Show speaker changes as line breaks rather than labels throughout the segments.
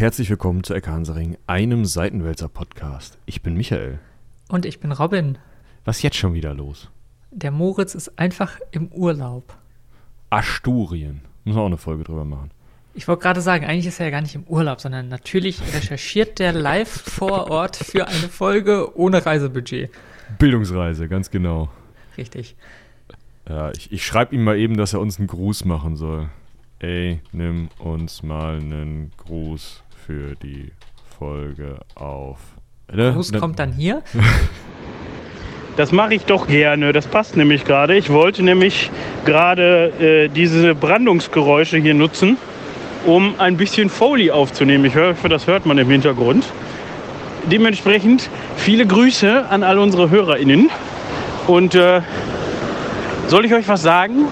herzlich willkommen zu Ecke Hansaring, einem Seitenwälzer-Podcast. Ich bin Michael.
Und ich bin Robin.
Was ist jetzt schon wieder los?
Der Moritz ist einfach im Urlaub.
Asturien. Müssen wir auch eine Folge drüber machen.
Ich wollte gerade sagen, eigentlich ist er ja gar nicht im Urlaub, sondern natürlich recherchiert der live vor Ort für eine Folge ohne Reisebudget.
Bildungsreise, ganz genau.
Richtig.
Ja, ich, ich schreibe ihm mal eben, dass er uns einen Gruß machen soll. Ey, nimm uns mal einen Gruß für die Folge auf.
Der Gruß kommt dann hier.
Das mache ich doch gerne. Das passt nämlich gerade. Ich wollte nämlich gerade äh, diese Brandungsgeräusche hier nutzen, um ein bisschen Foley aufzunehmen. Ich hoffe, das hört man im Hintergrund. Dementsprechend viele Grüße an all unsere HörerInnen. Und äh, soll ich euch was sagen?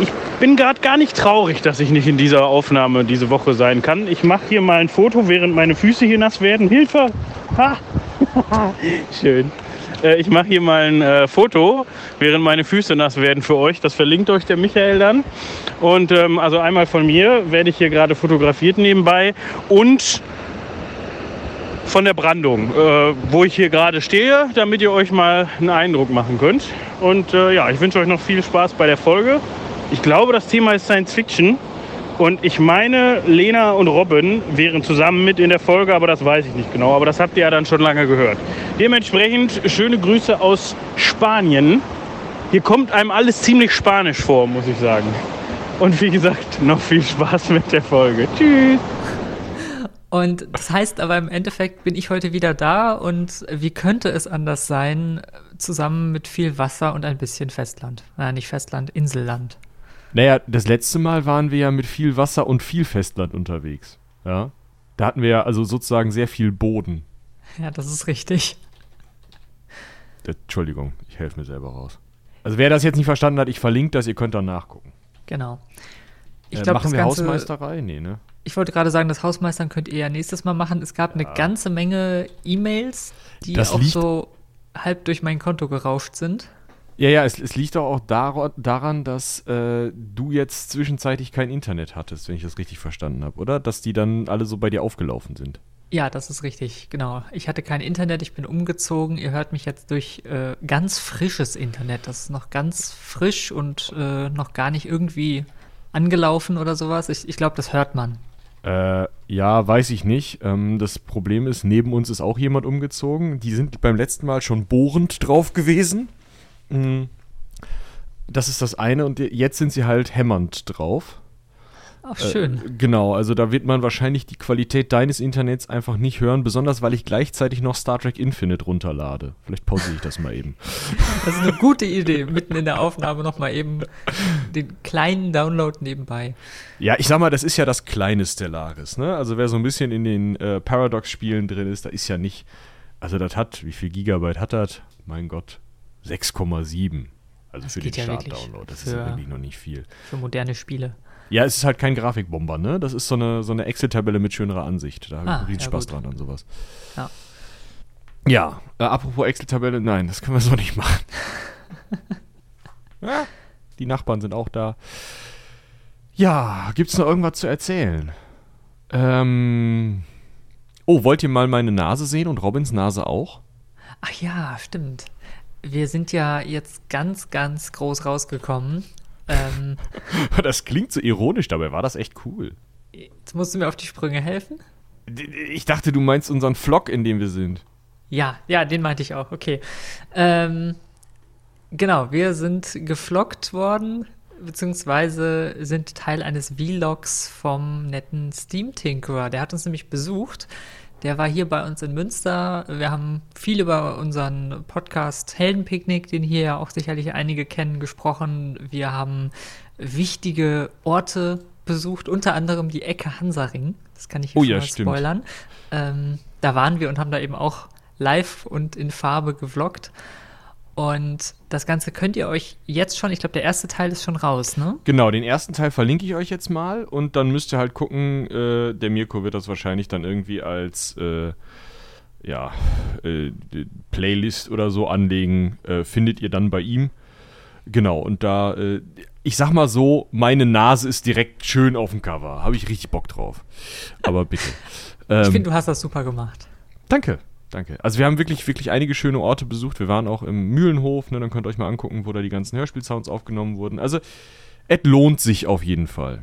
Ich bin gerade gar nicht traurig, dass ich nicht in dieser Aufnahme diese Woche sein kann. Ich mache hier mal ein Foto, während meine Füße hier nass werden. Hilfe! Ha! Schön. Äh, ich mache hier mal ein äh, Foto, während meine Füße nass werden für euch. Das verlinkt euch der Michael dann. Und ähm, also einmal von mir werde ich hier gerade fotografiert nebenbei und von der Brandung, äh, wo ich hier gerade stehe, damit ihr euch mal einen Eindruck machen könnt. Und äh, ja, ich wünsche euch noch viel Spaß bei der Folge. Ich glaube, das Thema ist Science Fiction. Und ich meine, Lena und Robin wären zusammen mit in der Folge, aber das weiß ich nicht genau. Aber das habt ihr ja dann schon lange gehört. Dementsprechend schöne Grüße aus Spanien. Hier kommt einem alles ziemlich spanisch vor, muss ich sagen. Und wie gesagt, noch viel Spaß mit der Folge. Tschüss.
Und das heißt aber im Endeffekt bin ich heute wieder da und wie könnte es anders sein, zusammen mit viel Wasser und ein bisschen Festland. Nein, nicht Festland, Inselland.
Naja, das letzte Mal waren wir ja mit viel Wasser und viel Festland unterwegs. Ja. Da hatten wir ja also sozusagen sehr viel Boden.
Ja, das ist richtig.
Entschuldigung, ich helfe mir selber raus. Also wer das jetzt nicht verstanden hat, ich verlinke das, ihr könnt dann nachgucken.
Genau.
Ich äh, glaub, machen wir Ganze, Hausmeisterei? Nee, ne?
Ich wollte gerade sagen, das Hausmeistern könnt ihr ja nächstes Mal machen. Es gab ja. eine ganze Menge E-Mails, die das auch so halb durch mein Konto gerauscht sind.
Ja, ja, es, es liegt doch auch dar daran, dass äh, du jetzt zwischenzeitlich kein Internet hattest, wenn ich das richtig verstanden habe, oder? Dass die dann alle so bei dir aufgelaufen sind.
Ja, das ist richtig, genau. Ich hatte kein Internet, ich bin umgezogen. Ihr hört mich jetzt durch äh, ganz frisches Internet. Das ist noch ganz frisch und äh, noch gar nicht irgendwie angelaufen oder sowas. Ich, ich glaube, das hört man.
Äh, ja, weiß ich nicht. Ähm, das Problem ist, neben uns ist auch jemand umgezogen. Die sind beim letzten Mal schon bohrend drauf gewesen. Mhm. Das ist das eine und jetzt sind sie halt hämmernd drauf.
Ach, schön.
Äh, genau, also da wird man wahrscheinlich die Qualität deines Internets einfach nicht hören, besonders weil ich gleichzeitig noch Star Trek Infinite runterlade. Vielleicht pausiere ich das mal eben.
Das ist eine gute Idee, mitten in der Aufnahme nochmal eben den kleinen Download nebenbei.
Ja, ich sag mal, das ist ja das kleine Stellaris, ne? Also wer so ein bisschen in den äh, Paradox-Spielen drin ist, da ist ja nicht, also das hat, wie viel Gigabyte hat das? Mein Gott, 6,7. Also das für den ja Start-Download. Das ist ja wirklich noch nicht viel.
Für moderne Spiele.
Ja, es ist halt kein Grafikbomber, ne? Das ist so eine, so eine Excel-Tabelle mit schönerer Ansicht. Da habe ich ah, riesen ja, Spaß gut. dran an sowas. Ja. Ja, äh, apropos Excel-Tabelle, nein, das können wir so nicht machen. ja, die Nachbarn sind auch da. Ja, gibt's noch irgendwas zu erzählen? Ähm. Oh, wollt ihr mal meine Nase sehen und Robins Nase auch?
Ach ja, stimmt. Wir sind ja jetzt ganz, ganz groß rausgekommen ähm,
das klingt so ironisch, dabei war das echt cool.
Jetzt musst du mir auf die Sprünge helfen.
Ich dachte, du meinst unseren Vlog, in dem wir sind.
Ja, ja, den meinte ich auch. Okay. Ähm, genau, wir sind gefloggt worden, beziehungsweise sind Teil eines Vlogs vom netten Steam Tinkerer. Der hat uns nämlich besucht. Der war hier bei uns in Münster. Wir haben viel über unseren Podcast Heldenpicknick, den hier ja auch sicherlich einige kennen, gesprochen. Wir haben wichtige Orte besucht, unter anderem die Ecke Hansaring. Das kann ich hier oh, ja, spoilern. Ähm, da waren wir und haben da eben auch live und in Farbe gevloggt. Und das Ganze könnt ihr euch jetzt schon, ich glaube, der erste Teil ist schon raus, ne?
Genau, den ersten Teil verlinke ich euch jetzt mal und dann müsst ihr halt gucken, äh, der Mirko wird das wahrscheinlich dann irgendwie als äh, ja, äh, Playlist oder so anlegen, äh, findet ihr dann bei ihm. Genau, und da, äh, ich sag mal so, meine Nase ist direkt schön auf dem Cover. Habe ich richtig Bock drauf. Aber bitte.
Ähm, ich finde, du hast das super gemacht.
Danke, danke. Also wir haben wirklich, wirklich einige schöne Orte besucht. Wir waren auch im Mühlenhof, ne? dann könnt ihr euch mal angucken, wo da die ganzen Hörspielsounds aufgenommen wurden. Also es lohnt sich auf jeden Fall.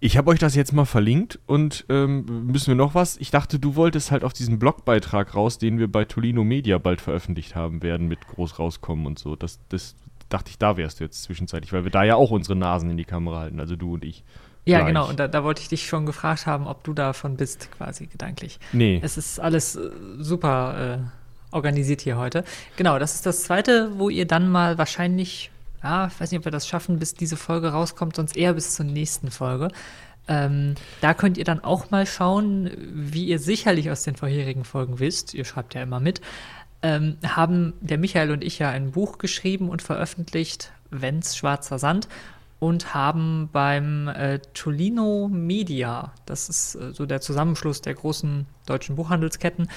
Ich habe euch das jetzt mal verlinkt und ähm, müssen wir noch was? Ich dachte, du wolltest halt auf diesen Blogbeitrag raus, den wir bei Tolino Media bald veröffentlicht haben werden, mit groß rauskommen und so. Das, das dachte ich, da wärst du jetzt zwischenzeitlich, weil wir da ja auch unsere Nasen in die Kamera halten, also du und ich.
Ja, gleich. genau. Und da, da, wollte ich dich schon gefragt haben, ob du davon bist, quasi gedanklich.
Nee.
Es ist alles äh, super äh, organisiert hier heute. Genau, das ist das zweite, wo ihr dann mal wahrscheinlich ja, ich weiß nicht, ob wir das schaffen, bis diese Folge rauskommt, sonst eher bis zur nächsten Folge. Ähm, da könnt ihr dann auch mal schauen, wie ihr sicherlich aus den vorherigen Folgen wisst, ihr schreibt ja immer mit, ähm, haben der Michael und ich ja ein Buch geschrieben und veröffentlicht, Wenn's Schwarzer Sand, und haben beim äh, Tolino Media, das ist äh, so der Zusammenschluss der großen deutschen Buchhandelsketten,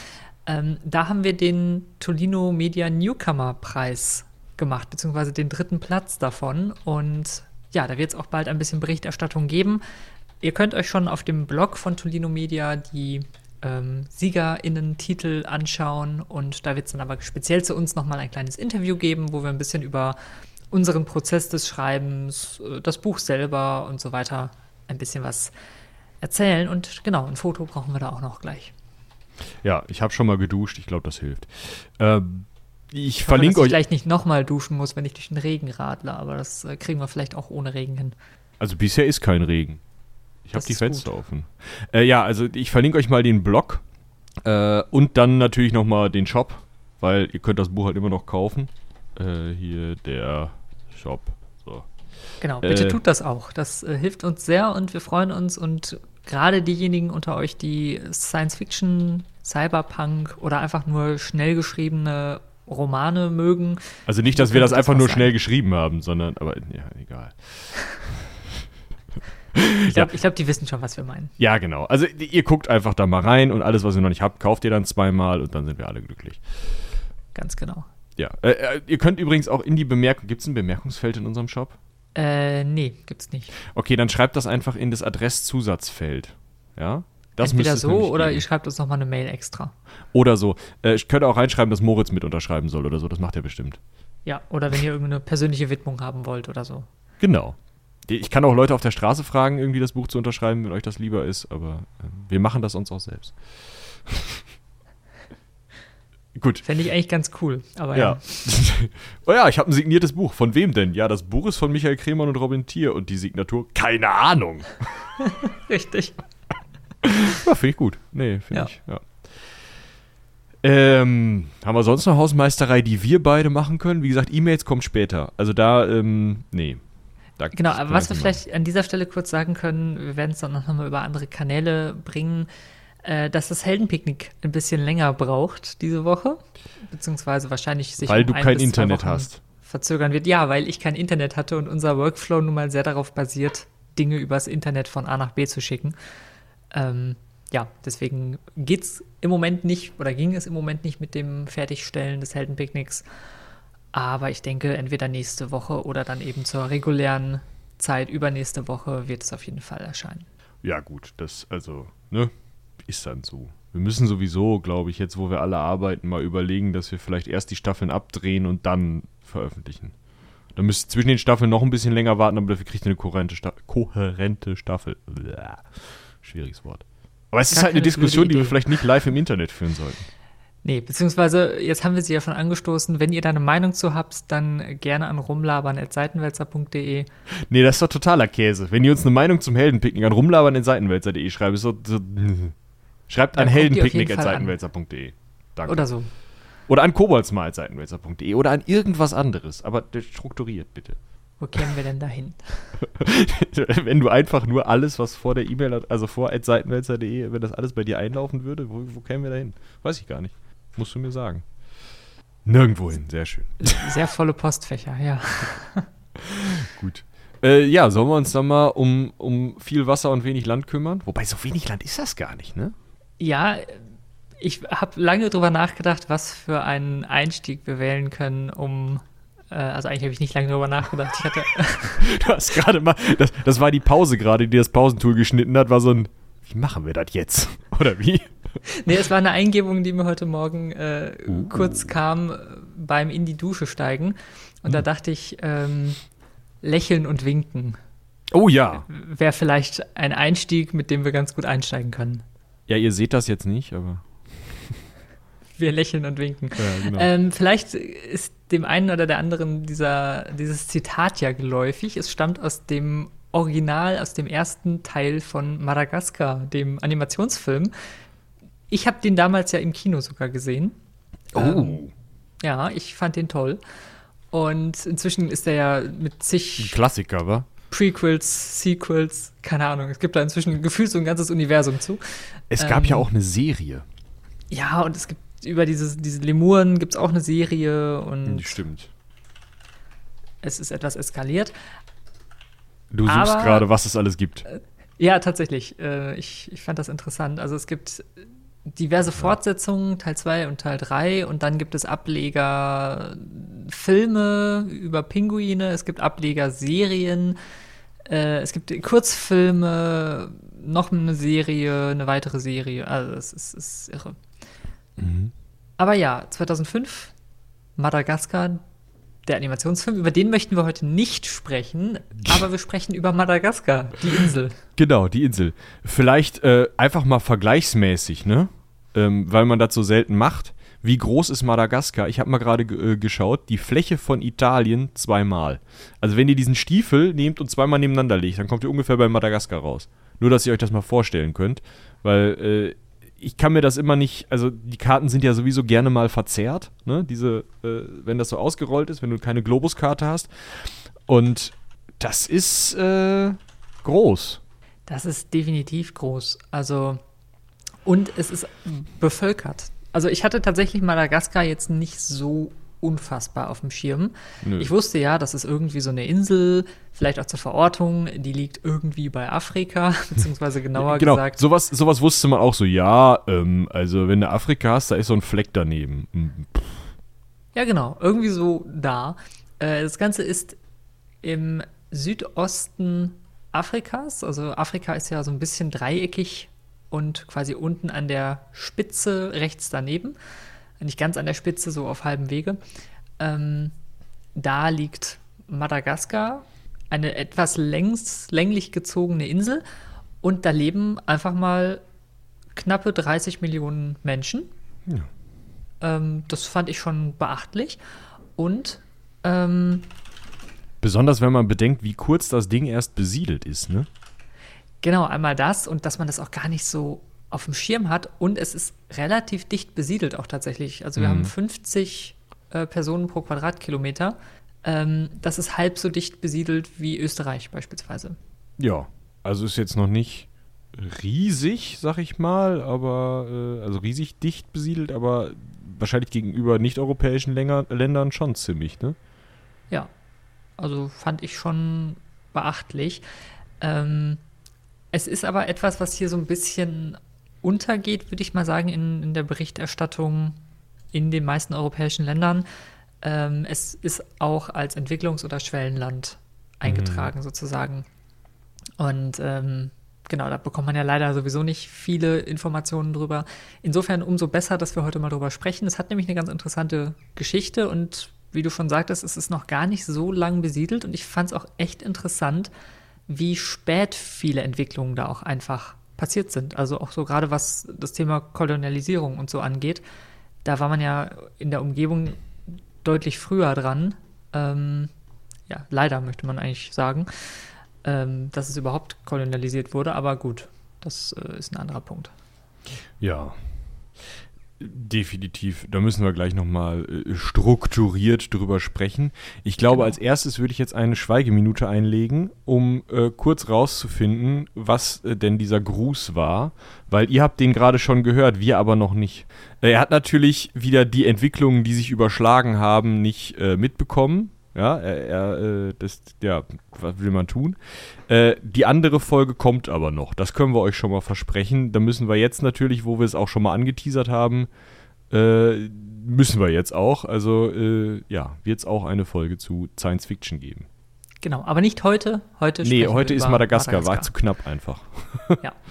ähm, da haben wir den Tolino Media Newcomer Preis gemacht, beziehungsweise den dritten Platz davon. Und ja, da wird es auch bald ein bisschen Berichterstattung geben. Ihr könnt euch schon auf dem Blog von Tolino Media die ähm, SiegerInnen-Titel anschauen und da wird es dann aber speziell zu uns nochmal ein kleines Interview geben, wo wir ein bisschen über unseren Prozess des Schreibens, äh, das Buch selber und so weiter ein bisschen was erzählen. Und genau, ein Foto brauchen wir da auch noch gleich.
Ja, ich habe schon mal geduscht, ich glaube, das hilft. Ähm, ich, ich
verlinke
euch.
Ich vielleicht nicht nochmal duschen muss, wenn ich durch den Regen radle, aber das äh, kriegen wir vielleicht auch ohne Regen hin.
Also bisher ist kein Regen. Ich habe die Fenster gut. offen. Äh, ja, also ich verlinke euch mal den Blog äh, und dann natürlich nochmal den Shop, weil ihr könnt das Buch halt immer noch kaufen. Äh, hier der Shop. So.
Genau, bitte äh, tut das auch. Das äh, hilft uns sehr und wir freuen uns und gerade diejenigen unter euch, die Science Fiction, Cyberpunk oder einfach nur schnell geschriebene Romane mögen.
Also nicht, dass wir das einfach nur sein. schnell geschrieben haben, sondern, aber ja, egal.
Ich glaube, ja. glaub, die wissen schon, was wir meinen.
Ja, genau. Also ihr guckt einfach da mal rein und alles, was ihr noch nicht habt, kauft ihr dann zweimal und dann sind wir alle glücklich.
Ganz genau.
Ja. Äh, äh ihr könnt übrigens auch in die Bemerkung, gibt es ein Bemerkungsfeld in unserem Shop?
Äh, nee, gibt's nicht.
Okay, dann schreibt das einfach in das Adresszusatzfeld. Ja?
Das Entweder so oder geben. ihr schreibt uns nochmal eine Mail extra.
Oder so. Äh, ich könnte auch reinschreiben, dass Moritz mit unterschreiben soll oder so. Das macht er bestimmt.
Ja, oder wenn ihr irgendeine persönliche Widmung haben wollt oder so.
Genau. Ich kann auch Leute auf der Straße fragen, irgendwie das Buch zu unterschreiben, wenn euch das lieber ist, aber äh, wir machen das uns auch selbst.
Gut. Fände ich eigentlich ganz cool. Aber
ja. ja. oh ja, ich habe ein signiertes Buch. Von wem denn? Ja, das Buch ist von Michael Kremer und Robin Thier und die Signatur, keine Ahnung.
Richtig.
Ja, finde ich gut. Nee, finde ja. ich, ja. Ähm, haben wir sonst noch Hausmeisterei, die wir beide machen können? Wie gesagt, E-Mails kommen später. Also da, ähm, nee.
Da genau, aber was wir vielleicht an dieser Stelle kurz sagen können, wir werden es dann noch mal über andere Kanäle bringen, dass das Heldenpicknick ein bisschen länger braucht diese Woche, beziehungsweise wahrscheinlich sich
Weil um du kein Internet hast.
Verzögern wird. Ja, weil ich kein Internet hatte und unser Workflow nun mal sehr darauf basiert, Dinge übers Internet von A nach B zu schicken. Ähm, ja, deswegen geht's im Moment nicht oder ging es im Moment nicht mit dem Fertigstellen des Heldenpicknicks. Aber ich denke, entweder nächste Woche oder dann eben zur regulären Zeit übernächste Woche wird es auf jeden Fall erscheinen.
Ja, gut, das also, ne, ist dann so. Wir müssen sowieso, glaube ich, jetzt, wo wir alle arbeiten, mal überlegen, dass wir vielleicht erst die Staffeln abdrehen und dann veröffentlichen. Dann müsst ihr zwischen den Staffeln noch ein bisschen länger warten, aber dafür kriegt ihr eine kohärente, Sta kohärente Staffel. Blah. Schwieriges Wort. Aber es ist halt eine Diskussion, die wir vielleicht nicht live im Internet führen sollten.
Nee, beziehungsweise jetzt haben wir sie ja schon angestoßen. Wenn ihr da eine Meinung zu habt, dann gerne an rumlabern.seitenwälzer.de.
Nee, das ist doch totaler Käse. Wenn ihr uns eine Meinung zum Heldenpicknick an rumlabern.seitenwälzer.de schreibt, ist so, so schreibt an heldenpicknick.seitenwälzer.de.
Danke. Oder so.
Oder an koboldsmal.seitenwälzer.de oder an irgendwas anderes. Aber strukturiert bitte.
Wo kämen wir denn dahin?
wenn du einfach nur alles, was vor der E-Mail, also vor seitenwälzer.de, wenn das alles bei dir einlaufen würde, wo, wo kämen wir dahin? Weiß ich gar nicht. Musst du mir sagen. Nirgendwo hin, sehr schön.
Sehr volle Postfächer, ja.
Gut. Äh, ja, sollen wir uns dann mal um, um viel Wasser und wenig Land kümmern? Wobei, so wenig Land ist das gar nicht, ne?
Ja, ich habe lange drüber nachgedacht, was für einen Einstieg wir wählen können, um Äh, also eigentlich habe ich nicht lange darüber nachgedacht. Ich hatte
Du hast gerade mal, das, das war die Pause gerade, die das Pausentool geschnitten hat, war so ein, wie machen wir das jetzt? Oder wie?
nee, es war eine Eingebung, die mir heute Morgen äh,
Uh.
kurz kam äh, beim in die Dusche steigen. Und da
Hm.
dachte ich, ähm, lächeln und winken
Oh ja.
wäre vielleicht ein Einstieg, mit dem wir ganz gut einsteigen können.
Ja, ihr seht das jetzt nicht, aber.
Wir lächeln und winken.
Ja, genau.
Ähm, vielleicht ist dem einen oder der anderen dieser, dieses Zitat ja geläufig. Es stammt aus dem Original, aus dem ersten Teil von Madagaskar, dem Animationsfilm. Ich habe den damals ja im Kino sogar gesehen.
oh.
Ja, ich fand den toll. Und inzwischen ist er ja mit
Ein
zig
Klassiker, wa?
Prequels, Sequels, keine Ahnung. Es gibt da inzwischen gefühlt so ein ganzes Universum zu.
Es gab
Ähm,
ja auch eine Serie.
Ja, und es gibt über dieses, diese Lemuren gibt es auch eine Serie und
Stimmt.
es ist etwas eskaliert.
Du suchst gerade, was es alles gibt.
Ja, tatsächlich. Äh, ich, ich fand das interessant. Also es gibt diverse Fortsetzungen, Teil 2 und Teil 3 und dann gibt es Ableger Filme über Pinguine, es gibt Ableger Serien, äh, es gibt Kurzfilme, noch eine Serie, eine weitere Serie. Also es ist, es ist irre.
Mhm.
Aber ja, 2005, Madagaskar, der Animationsfilm, über den möchten wir heute nicht sprechen, aber wir sprechen über Madagaskar, die Insel.
Genau, die Insel. Vielleicht äh, einfach mal vergleichsmäßig, ne? Ähm, weil man das so selten macht. Wie groß ist Madagaskar? Ich habe mal gerade ge- äh, geschaut, die Fläche von Italien zweimal. Also wenn ihr diesen Stiefel nehmt und zweimal nebeneinander legt, dann kommt ihr ungefähr bei Madagaskar raus. Nur, dass ihr euch das mal vorstellen könnt. Weil äh, ich kann mir das immer nicht, also die Karten sind ja sowieso gerne mal verzerrt, ne? Diese, äh, wenn das so ausgerollt ist, wenn du keine Globuskarte hast. Und das ist äh, groß.
Das ist definitiv groß. Also, und es ist bevölkert. Also, ich hatte tatsächlich Madagaskar jetzt nicht so unfassbar auf dem Schirm.
Nö.
Ich wusste ja, das ist irgendwie so eine Insel, vielleicht auch zur Verortung, die liegt irgendwie bei Afrika, beziehungsweise genauer
genau,
gesagt.
sowas, sowas wusste man auch so, ja, ähm, also wenn du Afrika hast, da ist so ein Fleck daneben. Hm, pff,
Ja, genau, irgendwie so da. Äh, das Ganze ist im Südosten Afrikas. Also Afrika ist ja so ein bisschen dreieckig und quasi unten an der Spitze rechts daneben. Nicht ganz an der Spitze, so auf halbem Wege. Ähm, da liegt Madagaskar, eine etwas längs, länglich gezogene Insel. Und da leben einfach mal knappe 30 Millionen Menschen.
Ja.
Ähm, das fand ich schon beachtlich. Und ähm,
Besonders wenn man bedenkt, wie kurz das Ding erst besiedelt ist, ne?
genau einmal das und dass man das auch gar nicht so auf dem Schirm hat. Und es ist relativ dicht besiedelt auch tatsächlich. Also wir
Mhm.
haben 50 äh, Personen pro Quadratkilometer. Ähm, das ist halb so dicht besiedelt wie Österreich beispielsweise.
Ja, also ist jetzt noch nicht riesig, sag ich mal, aber äh, also riesig dicht besiedelt, aber wahrscheinlich gegenüber nicht-europäischen Ländern schon ziemlich, ne?
Ja, also fand ich schon beachtlich. Ähm, es ist aber etwas, was hier so ein bisschen untergeht, würde ich mal sagen, in, in der Berichterstattung in den meisten europäischen Ländern. Ähm, es ist auch als Entwicklungs- oder Schwellenland eingetragen, sozusagen. Und ähm, genau, da bekommt man ja leider sowieso nicht viele Informationen drüber. Insofern umso besser, dass wir heute mal drüber sprechen. Es hat nämlich eine ganz interessante Geschichte und wie du schon sagtest, es ist noch gar nicht so lang besiedelt und ich fand es auch echt interessant, wie spät viele Entwicklungen da auch einfach passiert sind. Also auch so gerade was das Thema Kolonialisierung und so angeht. Da war man ja in der Umgebung deutlich früher dran. Ähm, ja, leider möchte man eigentlich sagen, ähm, dass es überhaupt kolonialisiert wurde, aber gut, das äh, ist ein anderer Punkt.
Ja. Definitiv. Da müssen wir gleich nochmal äh, strukturiert drüber sprechen. Ich glaube,
Genau.
als erstes würde ich jetzt eine Schweigeminute einlegen, um äh, kurz rauszufinden, was äh, denn dieser Gruß war. Weil ihr habt den gerade schon gehört, wir aber noch nicht. Äh, er hat natürlich wieder die Entwicklungen, die sich überschlagen haben, nicht äh, mitbekommen. Ja, er, er äh, das, ja, was will man tun? Äh, die andere Folge kommt aber noch. Das können wir euch schon mal versprechen. Da müssen wir jetzt natürlich, wo wir es auch schon mal angeteasert haben, äh, müssen wir jetzt auch. Also äh, ja, wird es auch eine Folge zu Science Fiction geben.
Genau, aber nicht heute. Heute
Nee, heute ist
über
Madagaskar, war zu knapp einfach.
Ja.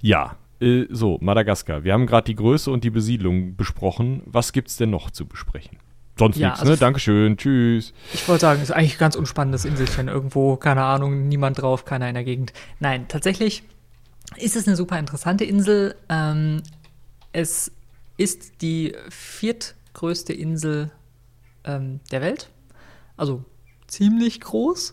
Ja, äh, so, Madagaskar. Wir haben gerade die Größe und die Besiedlung besprochen. Was gibt's denn noch zu besprechen? Sonst
Ja,
nichts,
also
ne? Dankeschön, tschüss.
Ich wollte sagen, ist eigentlich ein ganz unspannendes Inselchen irgendwo, keine Ahnung, niemand drauf, keiner in der Gegend. Nein, tatsächlich ist es eine super interessante Insel. Ähm, es ist die viertgrößte Insel ähm, der Welt. Also ziemlich groß.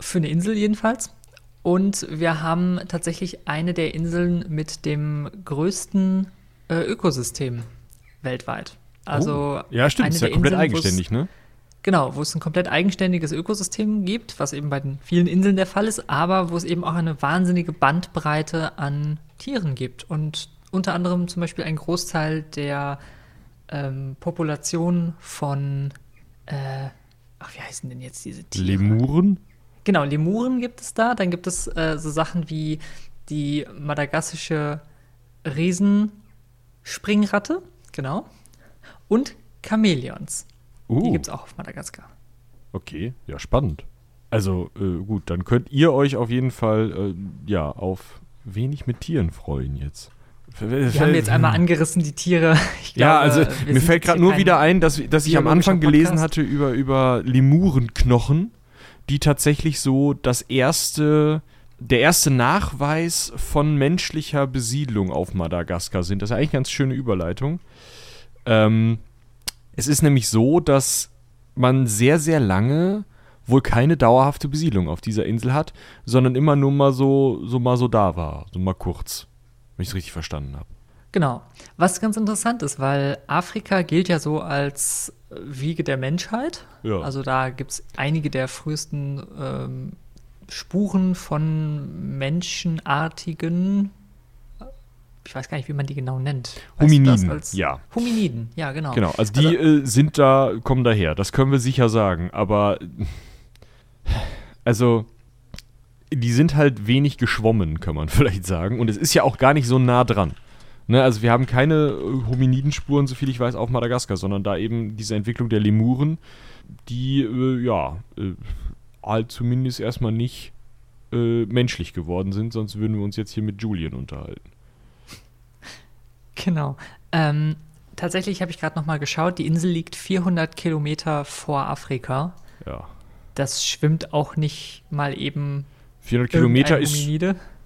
Für eine Insel jedenfalls. Und wir haben tatsächlich eine der Inseln mit dem größten äh, Ökosystem weltweit. Also
Oh. Ja, stimmt, ist ja komplett
Inseln,
eigenständig, ne?
Genau, wo es ein komplett eigenständiges Ökosystem gibt, was eben bei den vielen Inseln der Fall ist, aber wo es eben auch eine wahnsinnige Bandbreite an Tieren gibt. Und unter anderem zum Beispiel ein Großteil der ähm, Population von, äh, ach, wie heißen denn jetzt diese Tiere?
Lemuren?
Genau, Lemuren gibt es da. Dann gibt es äh, so Sachen wie die madagassische Riesenspringratte, genau. Und Chamäleons. Die
Uh,
gibt es auch auf Madagaskar.
okay, ja, spannend. Also, äh, gut, dann könnt ihr euch auf jeden Fall, äh, ja, auf wenig mit Tieren freuen jetzt.
Die haben wir jetzt einmal angerissen, die Tiere. Ich
Ja,
glaube,
also
wir
mir fällt gerade nur wieder ein, dass, dass ich am Anfang gelesen
Podcast.
hatte über, über Lemurenknochen, die tatsächlich so das erste, der erste Nachweis von menschlicher Besiedlung auf Madagaskar sind. Das ist eigentlich eine ganz schöne Überleitung. Ähm, es ist nämlich so, dass man sehr, sehr lange wohl keine dauerhafte Besiedlung auf dieser Insel hat, sondern immer nur mal so, so mal so da war, so mal kurz, wenn ich es richtig verstanden habe.
Genau. Was ganz interessant ist, weil Afrika gilt ja so als Wiege der Menschheit.
Ja.
Also da gibt es einige der frühesten ähm, Spuren von menschenartigen, ich weiß gar nicht, wie man die genau nennt. Weißt
Hominiden, ja.
Hominiden, ja, genau.
Genau, also die äh, sind da, kommen daher, das können wir sicher sagen, aber also die sind halt wenig geschwommen, kann man vielleicht sagen, und es ist ja auch gar nicht so nah dran. Ne, also wir haben keine äh, Hominidenspuren, soviel ich weiß, auf Madagaskar, sondern da eben diese Entwicklung der Lemuren, die äh, ja äh, halt zumindest erstmal nicht äh, menschlich geworden sind, sonst würden wir uns jetzt hier mit Julian unterhalten.
Genau. Ähm, tatsächlich habe ich gerade noch mal geschaut, die Insel liegt 400 Kilometer vor Afrika.
Ja.
Das schwimmt auch nicht mal eben
400 Kilometer ist,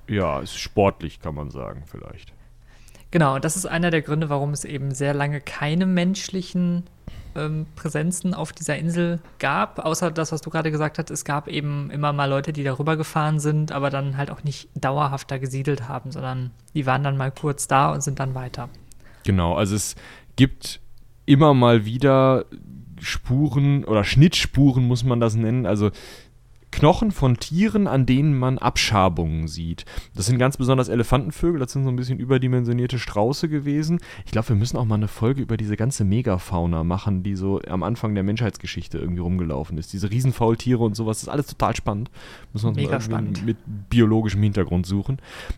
ja, ist sportlich, kann man sagen, vielleicht.
Genau, und das ist einer der Gründe, warum es eben sehr lange keine menschlichen ähm, Präsenzen auf dieser Insel gab, außer das, was du gerade gesagt hast, es gab eben immer mal Leute, die darüber gefahren sind, aber dann halt auch nicht dauerhaft da gesiedelt haben, sondern die waren dann mal kurz da und sind dann weiter.
Genau, also es gibt immer mal wieder Spuren oder Schnittspuren, muss man das nennen. Also Knochen von Tieren, an denen man Abschabungen sieht. Das sind ganz besonders Elefantenvögel, das sind so ein bisschen überdimensionierte Strauße gewesen. Ich glaube, wir müssen auch mal eine Folge über diese ganze Megafauna machen, die so am Anfang der Menschheitsgeschichte irgendwie rumgelaufen ist. Diese Riesenfaultiere und sowas, das ist alles total spannend. Müssen wir uns
Mega
mal
spannend.
mit biologischem Hintergrund suchen.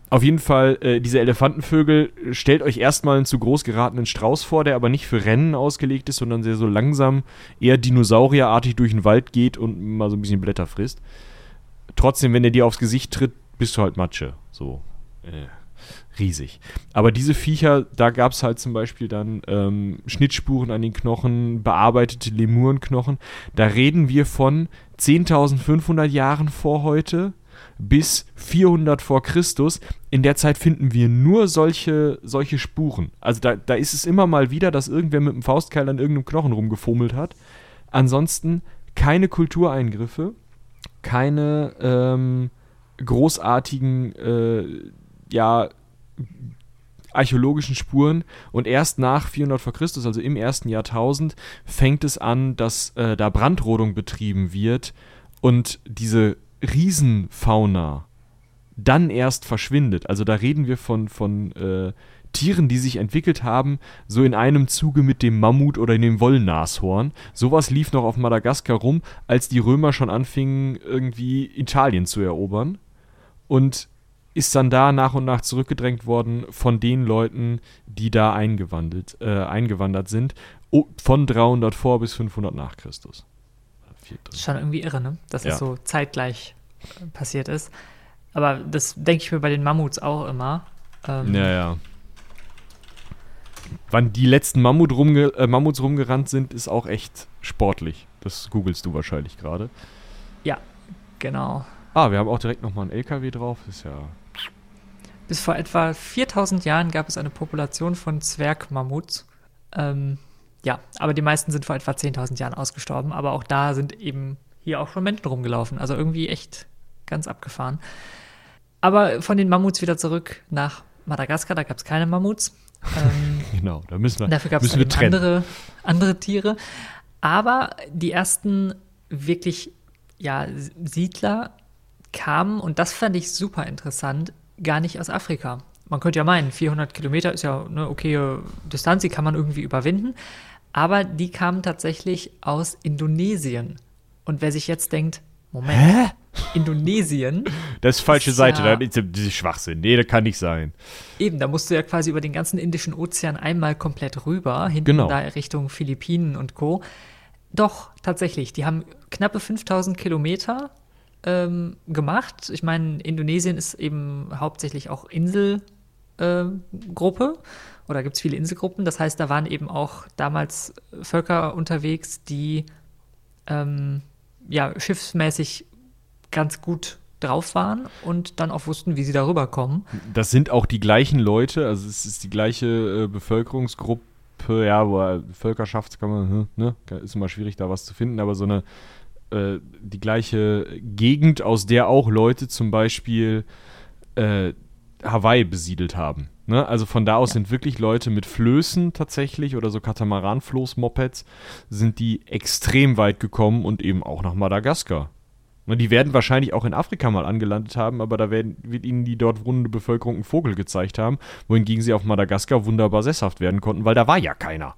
Auf jeden Fall, äh, diese Elefantenvögel, äh, stellt euch erstmal einen zu groß geratenen Strauß vor, der aber nicht für Rennen ausgelegt ist, sondern sehr so langsam, eher dinosaurierartig durch den Wald geht und mal so ein bisschen Blätter frisst. Trotzdem, wenn er dir aufs Gesicht tritt, bist du halt Matsche. So. Äh, riesig. Aber diese Viecher, da gab es halt zum Beispiel dann ähm, Schnittspuren an den Knochen, bearbeitete Lemurenknochen. Da reden wir von 10.500 Jahren vor heute bis 400 vor Christus. In der Zeit finden wir nur solche, solche Spuren. Also da, da ist es immer mal wieder, dass irgendwer mit dem Faustkeil an irgendeinem Knochen rumgefummelt hat. Ansonsten keine Kultureingriffe, keine ähm, großartigen, äh, ja, archäologischen Spuren und erst nach 400 vor Christus, also im ersten Jahrtausend, fängt es an, dass äh, da Brandrodung betrieben wird und diese Riesenfauna dann erst verschwindet. Also da reden wir von, von äh, Tieren, die sich entwickelt haben, so in einem Zuge mit dem Mammut oder dem Wollnashorn. Sowas lief noch auf Madagaskar rum, als die Römer schon anfingen, irgendwie Italien zu erobern. Und ist dann da nach und nach zurückgedrängt worden von den Leuten, die da eingewandelt, äh, eingewandert sind, von 300 vor bis 500 nach Christus.
Das ist schon irgendwie irre, ne? Dass ja. es so zeitgleich äh, passiert ist. Aber das denke ich mir bei den Mammuts auch immer.
Ähm, ja, ja. Wann die letzten Mammut rumge äh, Mammuts rumgerannt sind, ist auch echt sportlich. Das googelst du wahrscheinlich gerade.
Ja, genau.
Ah, wir haben auch direkt nochmal einen LKW drauf. ist ja.
Bis vor etwa 4000 Jahren gab es eine Population von Zwergmammuts. Ähm, ja, aber die meisten sind vor etwa 10.000 Jahren ausgestorben. Aber auch da sind eben hier auch schon Menschen rumgelaufen. Also irgendwie echt ganz abgefahren. Aber von den Mammuts wieder zurück nach Madagaskar, da gab es keine Mammuts.
Ähm, genau, da müssen wir
Dafür gab es andere, andere Tiere. Aber die ersten wirklich ja, Siedler kamen, und das fand ich super interessant, gar nicht aus Afrika. Man könnte ja meinen, 400 Kilometer ist ja eine okaye Distanz, die kann man irgendwie überwinden. Aber die kamen tatsächlich aus Indonesien. Und wer sich jetzt denkt, Moment, Hä? Indonesien.
Das ist falsche ist Seite, ja, da ist Schwachsinn. Nee, das kann nicht sein.
Eben, da musst du ja quasi über den ganzen Indischen Ozean einmal komplett rüber, hinten
genau.
da Richtung Philippinen und Co. Doch, tatsächlich, die haben knappe 5000 Kilometer ähm, gemacht. Ich meine, Indonesien ist eben hauptsächlich auch Inselgruppe äh, oder gibt es viele Inselgruppen. Das heißt, da waren eben auch damals Völker unterwegs, die ähm, ja, schiffsmäßig ganz gut drauf waren und dann auch wussten, wie sie darüber kommen.
Das sind auch die gleichen Leute, also es ist die gleiche äh, Bevölkerungsgruppe, ja, wo Völkerschaft kann man, hm, ne, ist immer schwierig da was zu finden, aber so eine äh, die gleiche Gegend, aus der auch Leute zum Beispiel äh, Hawaii besiedelt haben. Ne? Also von da aus ja. sind wirklich Leute mit Flößen tatsächlich oder so Katamaranfloß-Mopeds sind die extrem weit gekommen und eben auch nach Madagaskar. Ne, die werden wahrscheinlich auch in Afrika mal angelandet haben, aber da werden, wird ihnen die dort wohnende Bevölkerung einen Vogel gezeigt haben, wohingegen sie auf Madagaskar wunderbar sesshaft werden konnten, weil da war ja keiner.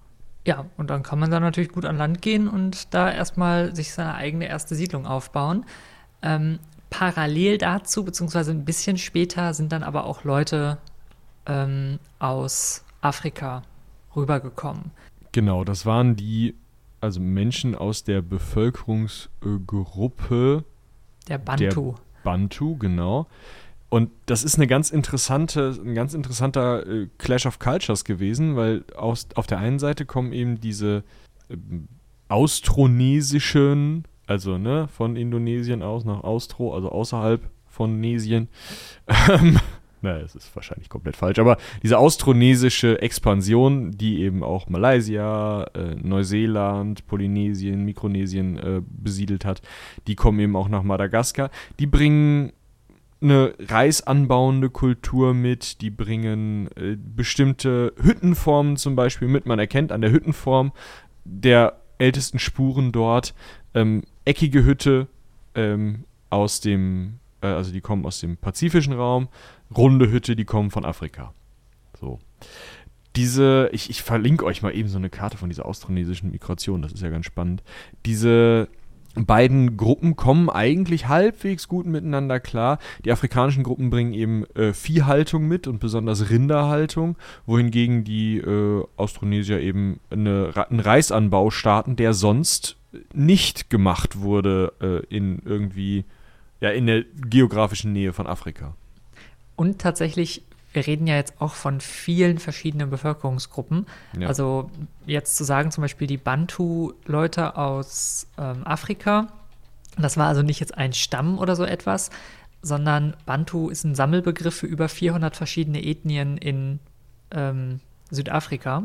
Ja, und dann kann man da natürlich gut an Land gehen und da erstmal sich seine eigene erste Siedlung aufbauen. Ähm, parallel dazu, beziehungsweise ein bisschen später, sind dann aber auch Leute ähm, aus Afrika rübergekommen.
Genau, das waren die, also Menschen aus der Bevölkerungsgruppe
der Bantu. Der
Bantu, genau. Und das ist eine ganz interessante, ein ganz interessanter äh, Clash of Cultures gewesen, weil aus, auf der einen Seite kommen eben diese äh, austronesischen, also ne, von Indonesien aus nach Austro, also außerhalb von Nesien, ähm, naja, es ist wahrscheinlich komplett falsch, aber diese austronesische Expansion, die eben auch Malaysia, äh, Neuseeland, Polynesien, Mikronesien äh, besiedelt hat, die kommen eben auch nach Madagaskar. Die bringen eine reisanbauende Kultur mit, die bringen äh, bestimmte Hüttenformen zum Beispiel mit. Man erkennt an der Hüttenform der ältesten Spuren dort ähm, eckige Hütte ähm, aus dem, äh, also die kommen aus dem pazifischen Raum, runde Hütte, die kommen von Afrika. So. Diese, ich, ich verlinke euch mal eben so eine Karte von dieser austronesischen Migration, das ist ja ganz spannend. Diese beiden Gruppen kommen eigentlich halbwegs gut miteinander klar. Die afrikanischen Gruppen bringen eben äh, Viehhaltung mit und besonders Rinderhaltung, wohingegen die äh, Austronesier eben eine, einen Reisanbau starten, der sonst nicht gemacht wurde äh, in irgendwie ja in der geografischen Nähe von Afrika.
Und tatsächlich, wir reden ja jetzt auch von vielen verschiedenen Bevölkerungsgruppen. Ja. Also jetzt zu sagen, zum Beispiel die Bantu-Leute aus ähm, Afrika, das war also nicht jetzt ein Stamm oder so etwas, sondern Bantu ist ein Sammelbegriff für über 400 verschiedene Ethnien in ähm, Südafrika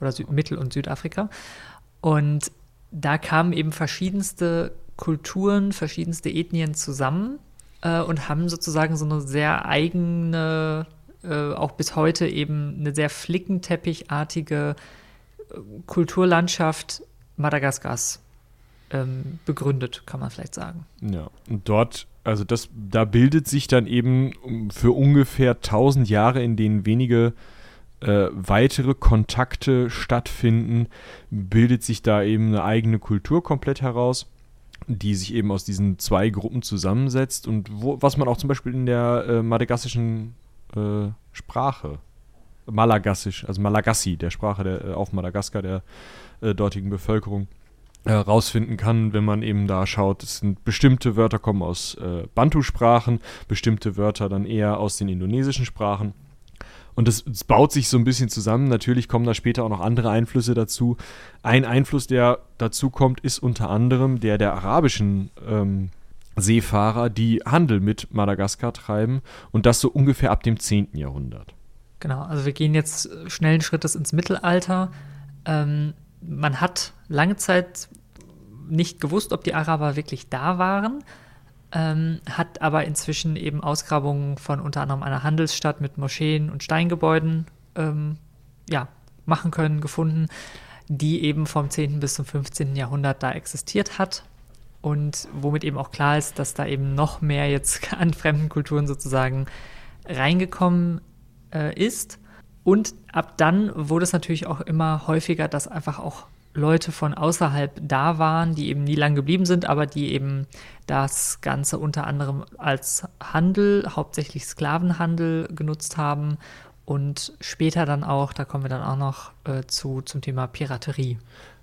oder Süd Mittel- und Südafrika. Und da kamen eben verschiedenste Kulturen, verschiedenste Ethnien zusammen äh, und haben sozusagen so eine sehr eigene, äh, auch bis heute eben eine sehr flickenteppichartige äh, Kulturlandschaft Madagaskars ähm, begründet, kann man vielleicht sagen.
Ja, und dort, also das, da bildet sich dann eben für ungefähr 1000 Jahre, in denen wenige äh, weitere Kontakte stattfinden, bildet sich da eben eine eigene Kultur komplett heraus die sich eben aus diesen zwei Gruppen zusammensetzt und wo, was man auch zum Beispiel in der äh, madagassischen äh, Sprache, Malagassisch, also Malagasy, der Sprache der, äh, auf Madagaskar der äh, dortigen Bevölkerung, herausfinden kann, wenn man eben da schaut, es sind bestimmte Wörter kommen aus äh, Bantu-Sprachen, bestimmte Wörter dann eher aus den indonesischen Sprachen. Und das, das, baut sich so ein bisschen zusammen. Natürlich kommen da später auch noch andere Einflüsse dazu. Ein Einfluss, der dazu kommt, ist unter anderem der der arabischen ähm, Seefahrer, die Handel mit Madagaskar treiben und das so ungefähr ab dem 10. Jahrhundert.
Genau, also wir gehen jetzt schnellen Schrittes ins Mittelalter. Ähm, man hat lange Zeit nicht gewusst, ob die Araber wirklich da waren, ähm, hat aber inzwischen eben Ausgrabungen von unter anderem einer Handelsstadt mit Moscheen und Steingebäuden ähm, ja, machen können, gefunden, die eben vom 10. bis zum 15. Jahrhundert da existiert hat und womit eben auch klar ist, dass da eben noch mehr jetzt an fremden Kulturen sozusagen reingekommen äh, ist. Und ab dann wurde es natürlich auch immer häufiger, dass einfach auch Leute von außerhalb da waren, die eben nie lang geblieben sind, aber die eben das Ganze unter anderem als Handel, hauptsächlich Sklavenhandel genutzt haben und später dann auch, da kommen wir dann auch noch äh, zu, zum Thema Piraterie.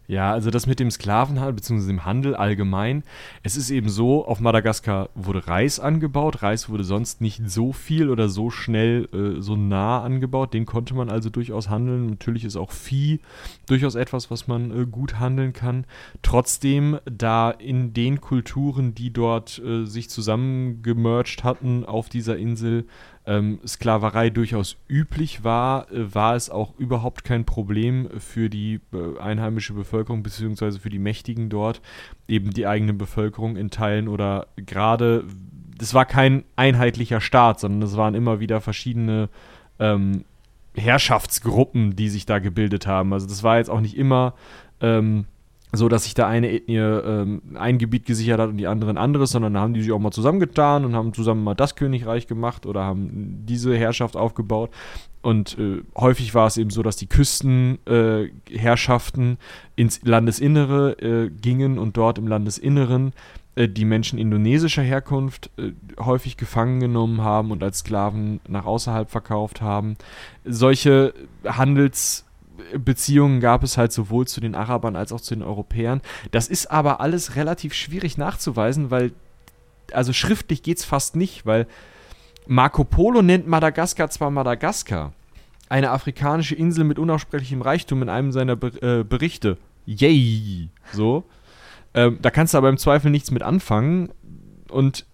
Ja, also das mit dem Sklavenhandel bzw. dem Handel allgemein. Es ist eben so, auf Madagaskar wurde Reis angebaut. Reis wurde sonst nicht so viel oder so schnell äh, so nah angebaut. Den konnte man also durchaus handeln. Natürlich ist auch Vieh durchaus etwas, was man äh, gut handeln kann. Trotzdem, da in den Kulturen, die dort äh, sich zusammengemercht hatten auf dieser Insel, ähm, Sklaverei durchaus üblich war, äh, war es auch überhaupt kein Problem für die äh, einheimische Bevölkerung beziehungsweise für die Mächtigen dort, eben die eigene Bevölkerung in Teilen oder gerade, es war kein einheitlicher Staat, sondern es waren immer wieder verschiedene ähm, Herrschaftsgruppen, die sich da gebildet haben. Also das war jetzt auch nicht immer ähm, so dass sich da eine Ethnie ähm, ein Gebiet gesichert hat und die andere ein anderes, sondern da haben die sich auch mal zusammengetan und haben zusammen mal das Königreich gemacht oder haben diese Herrschaft aufgebaut. Und äh, häufig war es eben so, dass die Küstenherrschaften äh, ins Landesinnere äh, gingen und dort im Landesinneren äh, die Menschen indonesischer Herkunft äh, häufig gefangen genommen haben und als Sklaven nach außerhalb verkauft haben. Solche Handels- Beziehungen gab es halt sowohl zu den Arabern als auch zu den Europäern. Das ist aber alles relativ schwierig nachzuweisen, weil, also schriftlich geht es fast nicht, weil Marco Polo nennt Madagaskar zwar Madagaskar, eine afrikanische Insel mit unaussprechlichem Reichtum in einem seiner Ber äh, Berichte. Yay! So. Ähm, da kannst du aber im Zweifel nichts mit anfangen. Und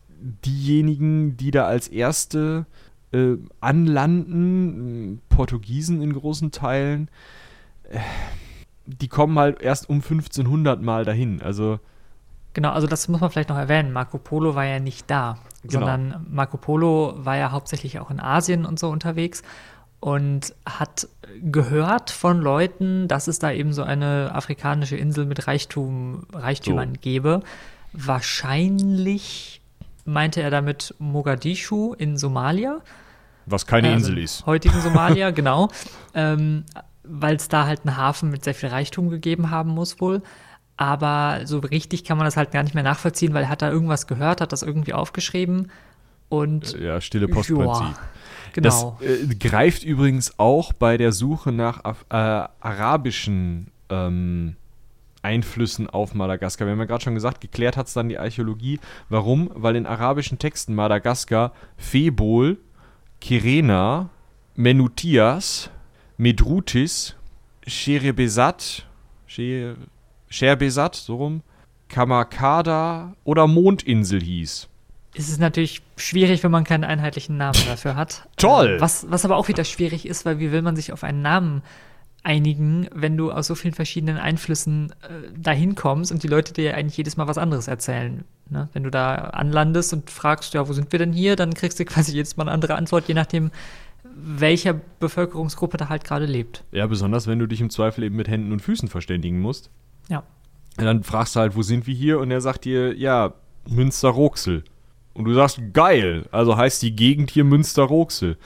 diejenigen, die da als erste äh, anlanden, Portugiesen in großen Teilen, äh, die kommen halt erst um 1500 Mal dahin. Also
Genau, also das muss man vielleicht noch erwähnen. Marco Polo war ja nicht da, genau. sondern Marco Polo war ja hauptsächlich auch in Asien und so unterwegs und hat gehört von Leuten, dass es da eben so eine afrikanische Insel mit Reichtum, Reichtümern so. gäbe. Wahrscheinlich meinte er damit Mogadischu in Somalia.
Was keine also Insel ist.
Heutigen Somalia, genau. Ähm, Weil es da halt einen Hafen mit sehr viel Reichtum gegeben haben muss wohl. Aber so richtig kann man das halt gar nicht mehr nachvollziehen, weil er hat da irgendwas gehört, hat das irgendwie aufgeschrieben und.
Ja, stille Postprinzip. Ja, genau. Das äh, greift übrigens auch bei der Suche nach äh, arabischen ähm, Einflüssen auf Madagaskar. Wir haben ja gerade schon gesagt, geklärt hat es dann die Archäologie. Warum? Weil in arabischen Texten Madagaskar Febol Kirena, Menutias, Medrutis, Sherebesat, Sherbesat, so rum, Kamakada oder Mondinsel hieß.
Es ist natürlich schwierig, wenn man keinen einheitlichen Namen dafür hat.
Toll!
Äh, was, was aber auch wieder schwierig ist, weil wie will man sich auf einen Namen einigen, wenn du aus so vielen verschiedenen Einflüssen äh, dahin kommst und die Leute dir eigentlich jedes Mal was anderes erzählen. Ne? Wenn du da anlandest und fragst, ja, wo sind wir denn hier, dann kriegst du quasi jedes Mal eine andere Antwort, je nachdem, welcher Bevölkerungsgruppe da halt gerade lebt.
Ja, besonders wenn du dich im Zweifel eben mit Händen und Füßen verständigen musst.
Ja.
Und dann fragst du halt, wo sind wir hier? Und er sagt dir, ja, Münster-Roxel. Und du sagst, geil, also heißt die Gegend hier Münster-Roxel.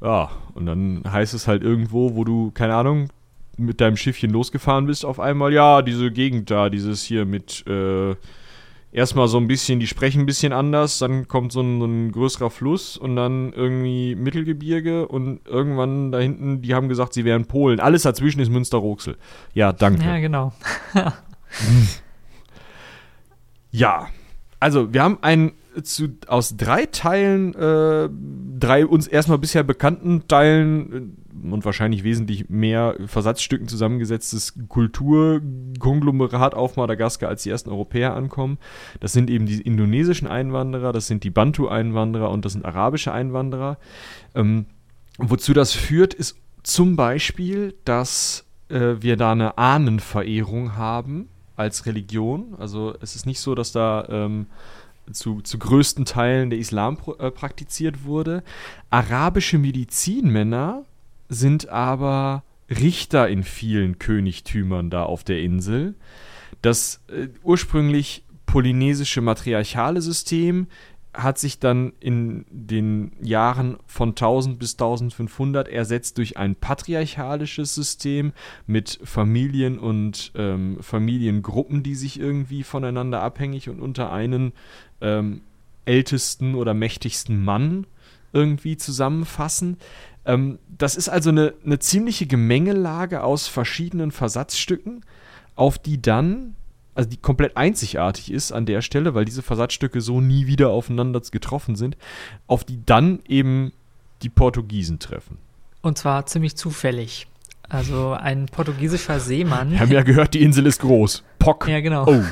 Ja, und dann heißt es halt irgendwo, wo du, keine Ahnung, mit deinem Schiffchen losgefahren bist, auf einmal, ja, diese Gegend da, dieses hier mit äh, erstmal so ein bisschen, die sprechen ein bisschen anders, dann kommt so ein, so ein, größerer Fluss und dann irgendwie Mittelgebirge und irgendwann da hinten, die haben gesagt, sie wären Polen. Alles dazwischen ist Münster-Roxel. Ja, danke.
Ja, genau.
ja, also wir haben ein zu, aus drei Teilen, äh, drei uns erstmal bisher bekannten Teilen äh, und wahrscheinlich wesentlich mehr Versatzstücken zusammengesetztes Kulturkonglomerat auf Madagaskar, als die ersten Europäer ankommen. Das sind eben die indonesischen Einwanderer, das sind die Bantu-Einwanderer und das sind arabische Einwanderer. Ähm, wozu das führt, ist zum Beispiel, dass äh, wir da eine Ahnenverehrung haben als Religion. Also es ist nicht so, dass da ähm, zu, zu größten Teilen der Islam äh, praktiziert wurde. Arabische Medizinmänner sind aber Richter in vielen Königtümern da auf der Insel. Das äh, ursprünglich polynesische matriarchale System hat sich dann in den Jahren von 1000 bis 1500 ersetzt durch ein patriarchalisches System mit Familien und ähm, Familiengruppen, die sich irgendwie voneinander abhängig und unter einen ähm, ältesten oder mächtigsten Mann irgendwie zusammenfassen. Ähm, das ist also eine, eine ziemliche Gemengelage aus verschiedenen Versatzstücken, auf die dann also die komplett einzigartig ist an der Stelle, weil diese Versatzstücke so nie wieder aufeinander getroffen sind, auf die dann eben die Portugiesen treffen.
Und zwar ziemlich zufällig. Also ein portugiesischer Seemann.
Wir haben ja gehört, die Insel ist groß. Pock.
Ja, genau. Oh.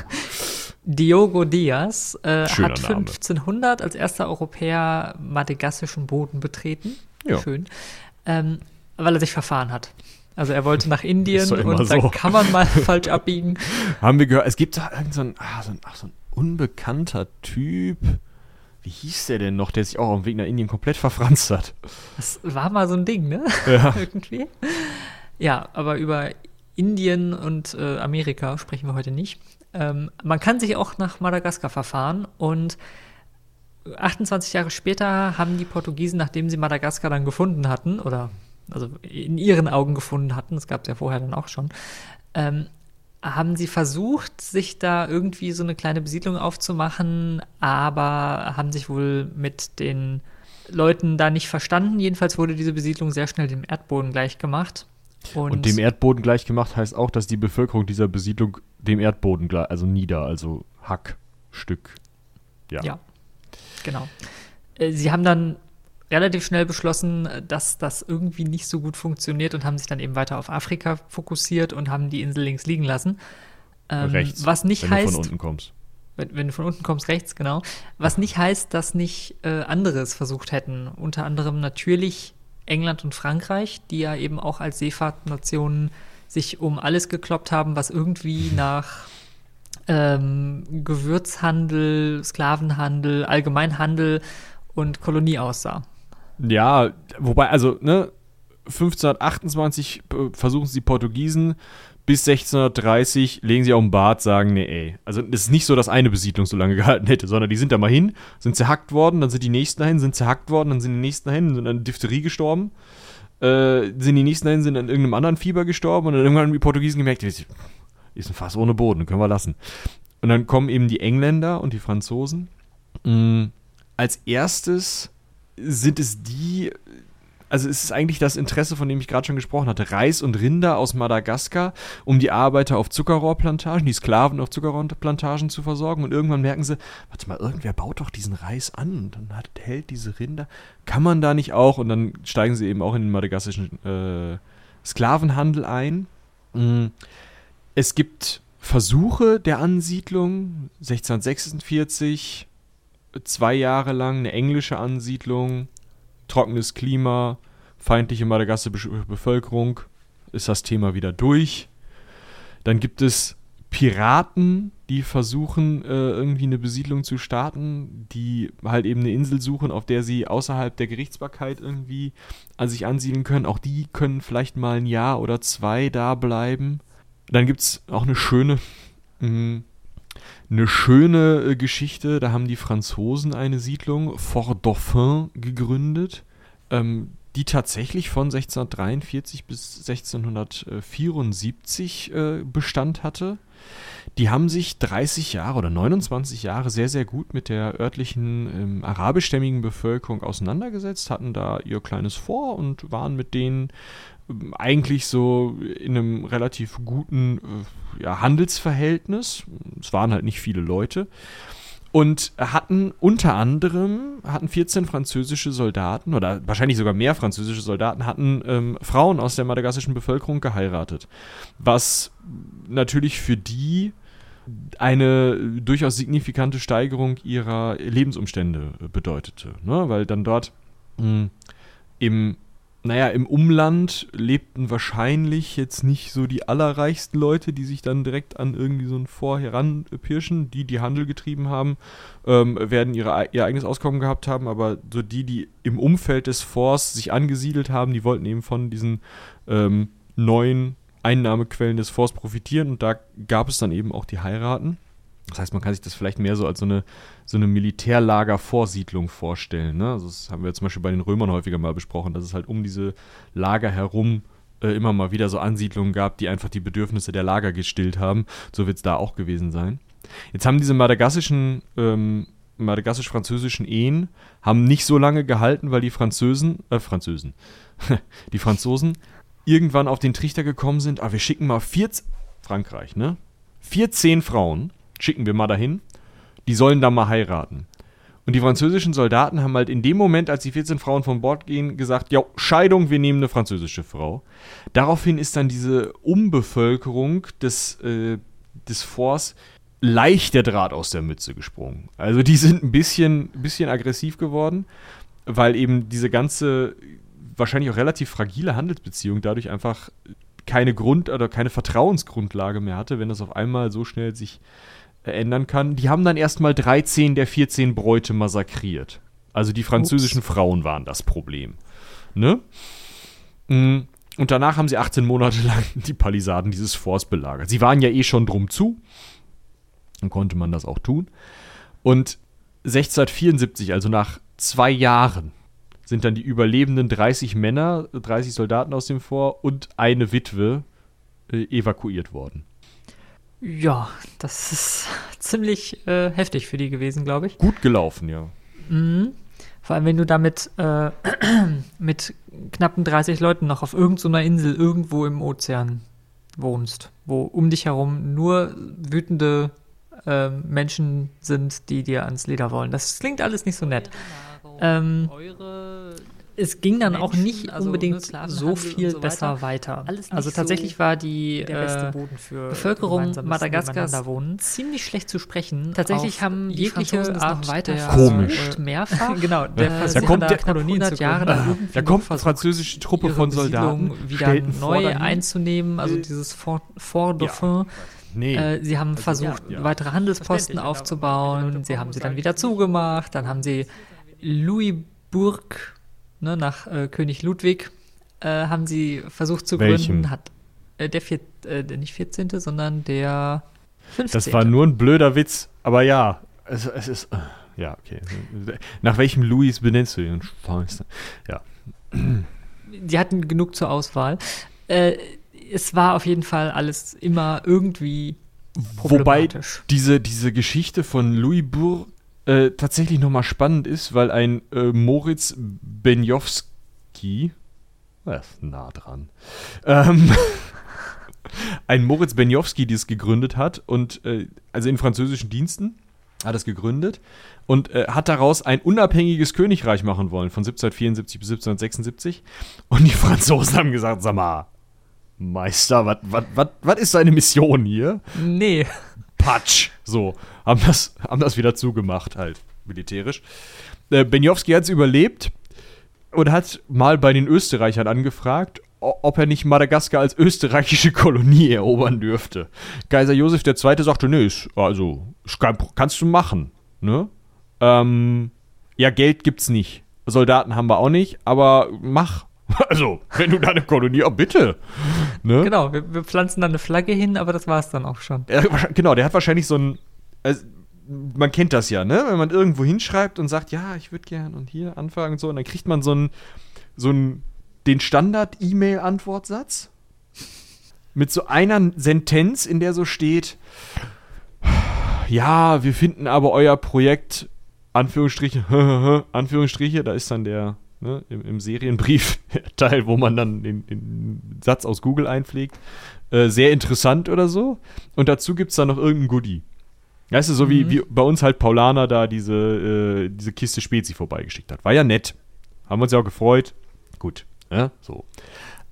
Diogo Diaz äh, hat 1500 als erster Europäer madagassischen Boden betreten. Ja. Schön. Ähm, weil er sich verfahren hat. Also er wollte nach Indien und so. da kann man mal falsch abbiegen.
Haben wir gehört, es gibt da irgend so ein, ah, so ein, ach, so ein unbekannter Typ. Wie hieß der denn noch, der sich auch auf dem Weg nach Indien komplett verfranst hat?
Das war mal so ein Ding, ne?
Ja.
Irgendwie. Ja, aber über Indien und äh, Amerika sprechen wir heute nicht. Ähm, man kann sich auch nach Madagaskar verfahren und 28 Jahre später haben die Portugiesen, nachdem sie Madagaskar dann gefunden hatten, oder also in ihren Augen gefunden hatten, das gab es ja vorher dann auch schon, ähm, haben sie versucht, sich da irgendwie so eine kleine Besiedlung aufzumachen, aber haben sich wohl mit den Leuten da nicht verstanden. Jedenfalls wurde diese Besiedlung sehr schnell dem Erdboden gleichgemacht.
Und, und dem Erdboden gleichgemacht heißt auch, dass die Bevölkerung dieser Besiedlung dem Erdboden also nieder, also Hackstück. Ja.
Ja, genau. Äh, sie haben dann relativ schnell beschlossen, dass das irgendwie nicht so gut funktioniert und haben sich dann eben weiter auf Afrika fokussiert und haben die Insel links liegen lassen.
Ähm, rechts,
was nicht
wenn
heißt,
du von unten kommst.
Wenn, wenn, du von unten kommst, rechts, genau. Was nicht heißt, dass nicht äh, anderes versucht hätten. Unter anderem natürlich England und Frankreich, die ja eben auch als Seefahrtnationen sich um alles gekloppt haben, was irgendwie nach ähm, Gewürzhandel, Sklavenhandel, Allgemeinhandel und Kolonie aussah.
Ja, wobei, also, ne, 1528 äh, versuchen sie die Portugiesen, bis 1630 legen sie auf den Bart, sagen, nee, ey. Also es ist nicht so, dass eine Besiedlung so lange gehalten hätte, sondern die sind da mal hin, sind zerhackt worden, dann sind die nächsten dahin, sind zerhackt worden, dann sind die nächsten dahin, sind an Diphtherie gestorben, äh, sind die nächsten dahin, sind an irgendeinem anderen Fieber gestorben und dann irgendwann haben die Portugiesen gemerkt, ist ein Fass ohne Boden, können wir lassen. Und dann kommen eben die Engländer und die Franzosen. Mhm. Als erstes sind es die, also es ist eigentlich das Interesse, von dem ich gerade schon gesprochen hatte, Reis und Rinder aus Madagaskar, um die Arbeiter auf Zuckerrohrplantagen, die Sklaven auf Zuckerrohrplantagen zu versorgen. Und irgendwann merken sie, warte mal, irgendwer baut doch diesen Reis an und dann hat, hält diese Rinder. Kann man da nicht auch? Und dann steigen sie eben auch in den madagassischen äh, Sklavenhandel ein. Mm. Es gibt Versuche der Ansiedlung, 1646 zwei Jahre lang eine englische Ansiedlung, trockenes Klima, feindliche madagassische Bevölkerung, ist das Thema wieder durch. Dann gibt es Piraten, die versuchen, äh, irgendwie eine Besiedlung zu starten, die halt eben eine Insel suchen, auf der sie außerhalb der Gerichtsbarkeit irgendwie an sich ansiedeln können. Auch die können vielleicht mal ein Jahr oder zwei da bleiben. Dann gibt es auch eine schöne mh, hm, eine schöne äh, Geschichte. Da haben die Franzosen eine Siedlung, Fort Dauphin, gegründet. Ähm, die tatsächlich von 1643 bis 1674 äh, Bestand hatte. Die haben sich 30 Jahre oder 29 Jahre sehr, sehr gut mit der örtlichen ähm, arabischstämmigen Bevölkerung auseinandergesetzt, hatten da ihr kleines Vor und waren mit denen eigentlich so in einem relativ guten äh, ja, Handelsverhältnis. Es waren halt nicht viele Leute und hatten unter anderem hatten 14 französische Soldaten oder wahrscheinlich sogar mehr französische Soldaten hatten ähm, Frauen aus der madagassischen Bevölkerung geheiratet, was natürlich für die eine durchaus signifikante Steigerung ihrer Lebensumstände bedeutete, ne? weil dann dort mh, hm, im naja, im Umland lebten wahrscheinlich jetzt nicht so die allerreichsten Leute, die sich dann direkt an irgendwie so ein Vor heranpirschen. Die, die Handel getrieben haben, ähm, werden ihre, ihr eigenes Auskommen gehabt haben, aber so die, die im Umfeld des Forts sich angesiedelt haben, die wollten eben von diesen ähm, neuen Einnahmequellen des Forts profitieren und da gab es dann eben auch die Heiraten. Das heißt, man kann sich das vielleicht mehr so als so eine, so eine Militärlagervorsiedlung vorstellen. Ne? Also das haben wir zum Beispiel bei den Römern häufiger mal besprochen, dass es halt um diese Lager herum äh, immer mal wieder so Ansiedlungen gab, die einfach die Bedürfnisse der Lager gestillt haben. So wird es da auch gewesen sein. Jetzt haben diese madagassischen, ähm, madagassisch-französischen Ehen haben nicht so lange gehalten, weil die Französen, äh, Französen, die Franzosen irgendwann auf den Trichter gekommen sind, ah, wir schicken mal 14, Frankreich, ne? 14 Frauen schicken wir mal dahin, die sollen da mal heiraten. Und die französischen Soldaten haben halt in dem Moment, als die 14 Frauen von Bord gehen, gesagt, ja, Scheidung, wir nehmen eine französische Frau. Daraufhin ist dann diese Umbevölkerung des, äh, des Forts leicht der Draht aus der Mütze gesprungen. Also die sind ein bisschen, bisschen aggressiv geworden, weil eben diese ganze, wahrscheinlich auch relativ fragile Handelsbeziehung dadurch einfach keine Grund- oder keine Vertrauensgrundlage mehr hatte, wenn das auf einmal so schnell sich ändern kann. Die haben dann erstmal 13 der 14 Bräute massakriert. Also die französischen Ups. Frauen waren das Problem. Ne? Mm, und danach haben sie 18 Monate lang die Palisaden dieses Forts belagert. Sie waren ja eh schon drum zu. Dann konnte man das auch tun. Und 1674, also nach zwei Jahren, sind dann die überlebenden 30 Männer, 30 Soldaten aus dem Fort und eine Witwe äh, evakuiert worden.
Ja, das ist ziemlich äh, heftig für die gewesen, glaube ich.
Gut gelaufen, ja.
Mhm. Vor allem, wenn du damit äh, mit knappen 30 Leuten noch auf irgendeiner Insel irgendwo im Ozean wohnst, wo um dich herum nur wütende äh, Menschen sind, die dir ans Leder wollen. Das klingt alles nicht so nett. Ähm, eure es ging dann Menschen, auch nicht also unbedingt so viel so besser weiter. Also tatsächlich so war die äh, Bevölkerung Madagaskars ziemlich schlecht zu sprechen. Tatsächlich haben jegliche Art weiter
komisch
mehrfach. genau,
der äh, da kommt der knapp 100 Jahre dann da kommt eine französische Truppe von Soldaten
wieder neu einzunehmen, also dieses Fort, Fort Dauphin. Ja. Nee. Äh, sie haben also, versucht, ja, ja. weitere Handelsposten aufzubauen. Sie haben sie dann wieder zugemacht. Dann haben sie Louisbourg ne, nach äh, König Ludwig, äh, haben sie versucht zu Welchem? gründen. Hat äh, der, vier, äh, nicht 14., sondern der 15.
Das war nur ein blöder Witz, aber ja, es, es ist. Äh, ja, okay. Nach welchem Louis benennst du ihn? Ja.
Die hatten genug zur Auswahl. Äh, es war auf jeden Fall alles immer irgendwie
Wobei diese, diese Geschichte von Louis Bourg äh, tatsächlich nochmal spannend ist, weil ein äh, Moritz Benjowski, das ist nah dran, ähm, ein Moritz Benjowski das gegründet hat und äh, also in französischen Diensten hat es gegründet und äh, hat daraus ein unabhängiges Königreich machen wollen von 1774 bis 1776 und die Franzosen haben gesagt, sag mal, Meister, was ist deine Mission hier?
Nee.
Patsch. So, haben das, haben das wieder zugemacht, halt, militärisch. Äh, Benjowski hat es überlebt und hat mal bei den Österreichern angefragt, ob er nicht Madagaskar als österreichische Kolonie erobern dürfte. Kaiser Josef II. sagte, nee, also, kannst du machen, ne? Ähm, ja, Geld gibt's nicht. Soldaten haben wir auch nicht, aber mach. Also, wenn du da eine Kolonie, oh, bitte.
Ne? Genau, wir, wir, pflanzen da eine Flagge hin, aber das war es dann auch schon.
Ja, genau, der hat wahrscheinlich so ein. Also, man kennt das ja, ne? Wenn man irgendwo hinschreibt und sagt, ja, ich würde gern und hier anfangen und so, und dann kriegt man so ein so ein, den Standard-E-Mail-Antwortsatz mit so einer Sentenz, in der so steht, ja, wir finden aber euer Projekt, Anführungsstriche, Anführungsstriche, da ist dann der, ne, im, im Serienbrief Teil, wo man dann den, den Satz aus Google einpflegt, äh, sehr interessant oder so. Und dazu gibt es dann noch irgendein Goodie. Weißt du, so mhm. wie, wie bei uns halt Paulana da diese, äh, diese Kiste Spezi vorbeigeschickt hat. War ja nett. Haben uns ja auch gefreut. Gut, ja, so.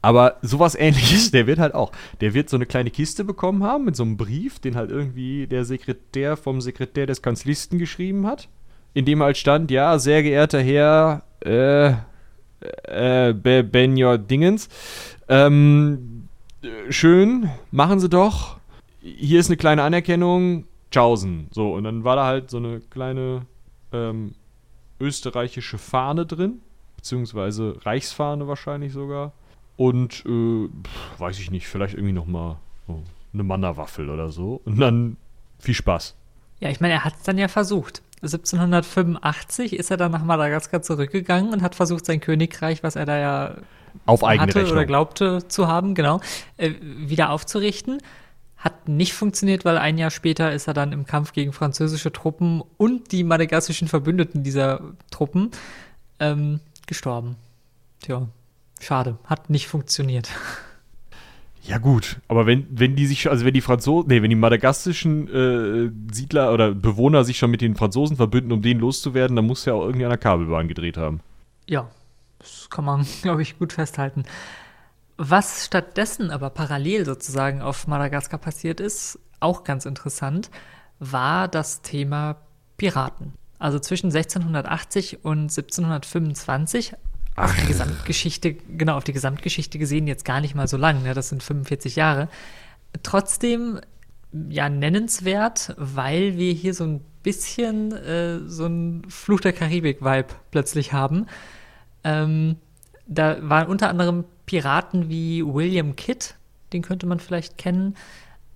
Aber sowas ähnliches, der wird halt auch, der wird so eine kleine Kiste bekommen haben mit so einem Brief, den halt irgendwie der Sekretär vom Sekretär des Kanzlisten geschrieben hat, in dem halt stand, ja, sehr geehrter Herr, äh, äh, Benjor Dingens, ähm, schön, machen Sie doch, hier ist eine kleine Anerkennung, tschaußen. So, und dann war da halt so eine kleine ähm, österreichische Fahne drin, beziehungsweise Reichsfahne wahrscheinlich sogar und äh, weiß ich nicht, vielleicht irgendwie noch mal so eine Mannerwaffel oder so. Und dann viel Spaß.
Ja, ich meine, er hat es dann ja versucht. 1785 ist er dann nach Madagaskar zurückgegangen und hat versucht, sein Königreich, was er da ja
auf eigene hatte
Rechnung. oder glaubte zu haben, genau, äh, wieder aufzurichten. Hat nicht funktioniert, weil ein Jahr später ist er dann im Kampf gegen französische Truppen und die madagassischen Verbündeten dieser Truppen ähm, gestorben. Tja, Schade, hat nicht funktioniert.
Ja gut, aber wenn, wenn die sich, also wenn die Franzosen, nee, wenn die madagassischen äh, Siedler oder Bewohner sich schon mit den Franzosen verbünden, um den loszuwerden, dann muss ja auch irgendwie an der Kabelbahn gedreht haben.
Ja, das kann man, glaube ich, gut festhalten. Was stattdessen aber parallel sozusagen auf Madagaskar passiert ist, auch ganz interessant, war das Thema Piraten. Also zwischen 1680 und 1725 auf die Gesamtgeschichte, genau, auf die Gesamtgeschichte gesehen jetzt gar nicht mal so lang, ne? das sind 45 Jahre. Trotzdem, ja, nennenswert, weil wir hier so ein bisschen äh, so ein Fluch der Karibik-Vibe plötzlich haben. Ähm, da waren unter anderem Piraten wie William Kidd, den könnte man vielleicht kennen,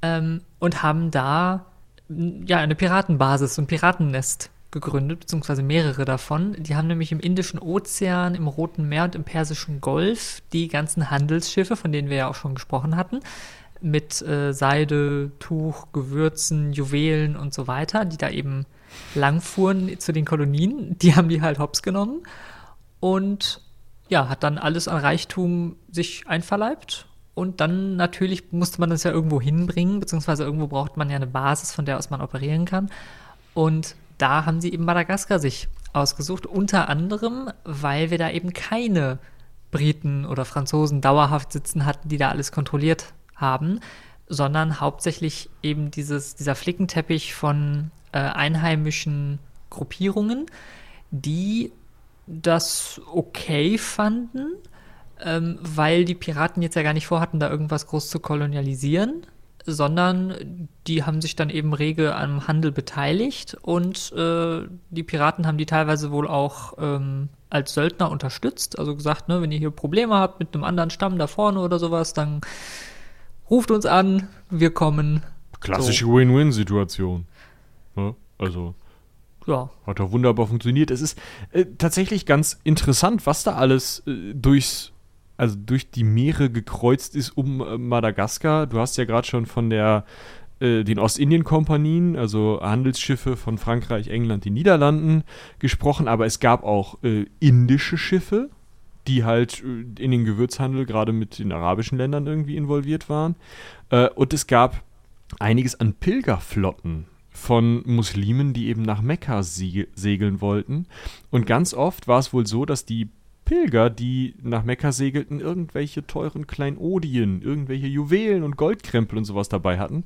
ähm, und haben da ja eine Piratenbasis, ein Piratennest gegründet, beziehungsweise mehrere davon. Die haben nämlich im Indischen Ozean, im Roten Meer und im Persischen Golf die ganzen Handelsschiffe, von denen wir ja auch schon gesprochen hatten, mit äh, Seide, Tuch, Gewürzen, Juwelen und so weiter, die da eben langfuhren zu den Kolonien. Die haben die halt hops genommen und ja, hat dann alles an Reichtum sich einverleibt. Und dann natürlich musste man das ja irgendwo hinbringen, beziehungsweise irgendwo braucht man ja eine Basis, von der aus man operieren kann. Und da haben sie eben Madagaskar sich ausgesucht, unter anderem, weil wir da eben keine Briten oder Franzosen dauerhaft sitzen hatten, die da alles kontrolliert haben, sondern hauptsächlich eben dieses, dieser Flickenteppich von äh, einheimischen Gruppierungen, die das okay fanden, ähm, weil die Piraten jetzt ja gar nicht vorhatten, da irgendwas groß zu kolonialisieren, sondern die haben sich dann eben rege am Handel beteiligt und äh, die Piraten haben die teilweise wohl auch ähm, als Söldner unterstützt. Also gesagt, ne, wenn ihr hier Probleme habt mit einem anderen Stamm da vorne oder sowas, dann ruft uns an, wir kommen.
Klassische so. Win-Win-Situation. Ja, also. Ja. Hat doch wunderbar funktioniert. Es ist äh, tatsächlich ganz interessant, was da alles äh, durchs also durch die Meere gekreuzt ist um äh, Madagaskar. Du hast ja gerade schon von der äh, den Ostindien-Kompanien, also Handelsschiffe von Frankreich, England, den Niederlanden gesprochen, aber es gab auch äh, indische Schiffe, die halt äh, in den Gewürzhandel gerade mit den arabischen Ländern irgendwie involviert waren. Äh, und es gab einiges an Pilgerflotten von Muslimen, die eben nach Mekka segeln wollten. Und ganz oft war es wohl so, dass die Pilger, die nach Mekka segelten, irgendwelche teuren Kleinodien, irgendwelche Juwelen und Goldkrempel und sowas dabei hatten.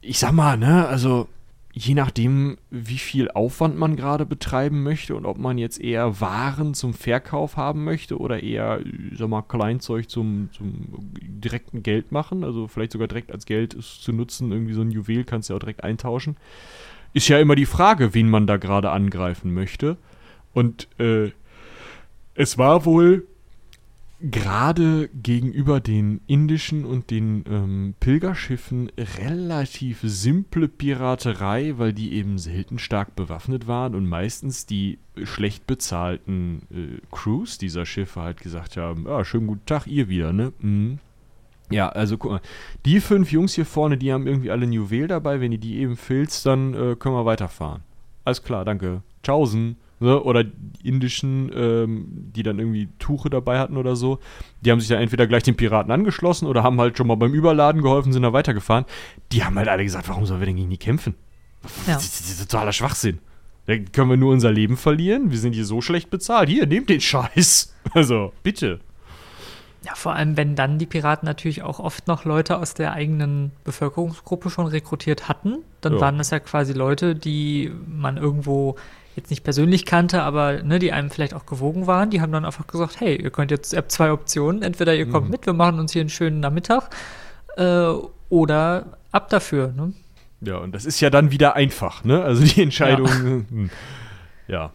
Ich sag mal, ne, also je nachdem, wie viel Aufwand man gerade betreiben möchte und ob man jetzt eher Waren zum Verkauf haben möchte oder eher, sag mal, Kleinzeug zum, zum direkten Geld machen, also vielleicht sogar direkt als Geld zu nutzen, irgendwie so ein Juwel kannst du ja auch direkt eintauschen. Ist ja immer die Frage, wen man da gerade angreifen möchte. Und äh, es war wohl gerade gegenüber den indischen und den ähm, Pilgerschiffen relativ simple Piraterei, weil die eben selten stark bewaffnet waren und meistens die schlecht bezahlten äh, Crews dieser Schiffe halt gesagt haben, ja, schönen guten Tag, ihr wieder, ne? Mhm. Ja, also guck mal, die fünf Jungs hier vorne, die haben irgendwie alle ein Juwel dabei, wenn ihr die eben filzt, dann äh, können wir weiterfahren. Alles klar, danke. Tschaußen. Ne? Oder die indischen, ähm, die dann irgendwie Tuche dabei hatten oder so, die haben sich dann entweder gleich den Piraten angeschlossen oder haben halt schon mal beim Überladen geholfen, sind da weitergefahren. Die haben halt alle gesagt, warum sollen wir denn gegen die kämpfen? Ja. Das ist totaler Schwachsinn. Da können wir nur unser Leben verlieren. Wir sind hier so schlecht bezahlt. Hier, nehmt den Scheiß. Also, bitte.
Ja, vor allem, wenn dann die Piraten natürlich auch oft noch Leute aus der eigenen Bevölkerungsgruppe schon rekrutiert hatten, dann ja. waren das ja quasi Leute, die man irgendwo jetzt nicht persönlich kannte, aber ne, die einem vielleicht auch gewogen waren, die haben dann einfach gesagt, hey, ihr könnt jetzt, ihr habt zwei Optionen, entweder ihr kommt mhm. mit, wir machen uns hier einen schönen Nachmittag, äh, oder ab dafür. Ne?
Ja, und das ist ja dann wieder einfach, ne? Also die Entscheidung, ja. Hm, ja.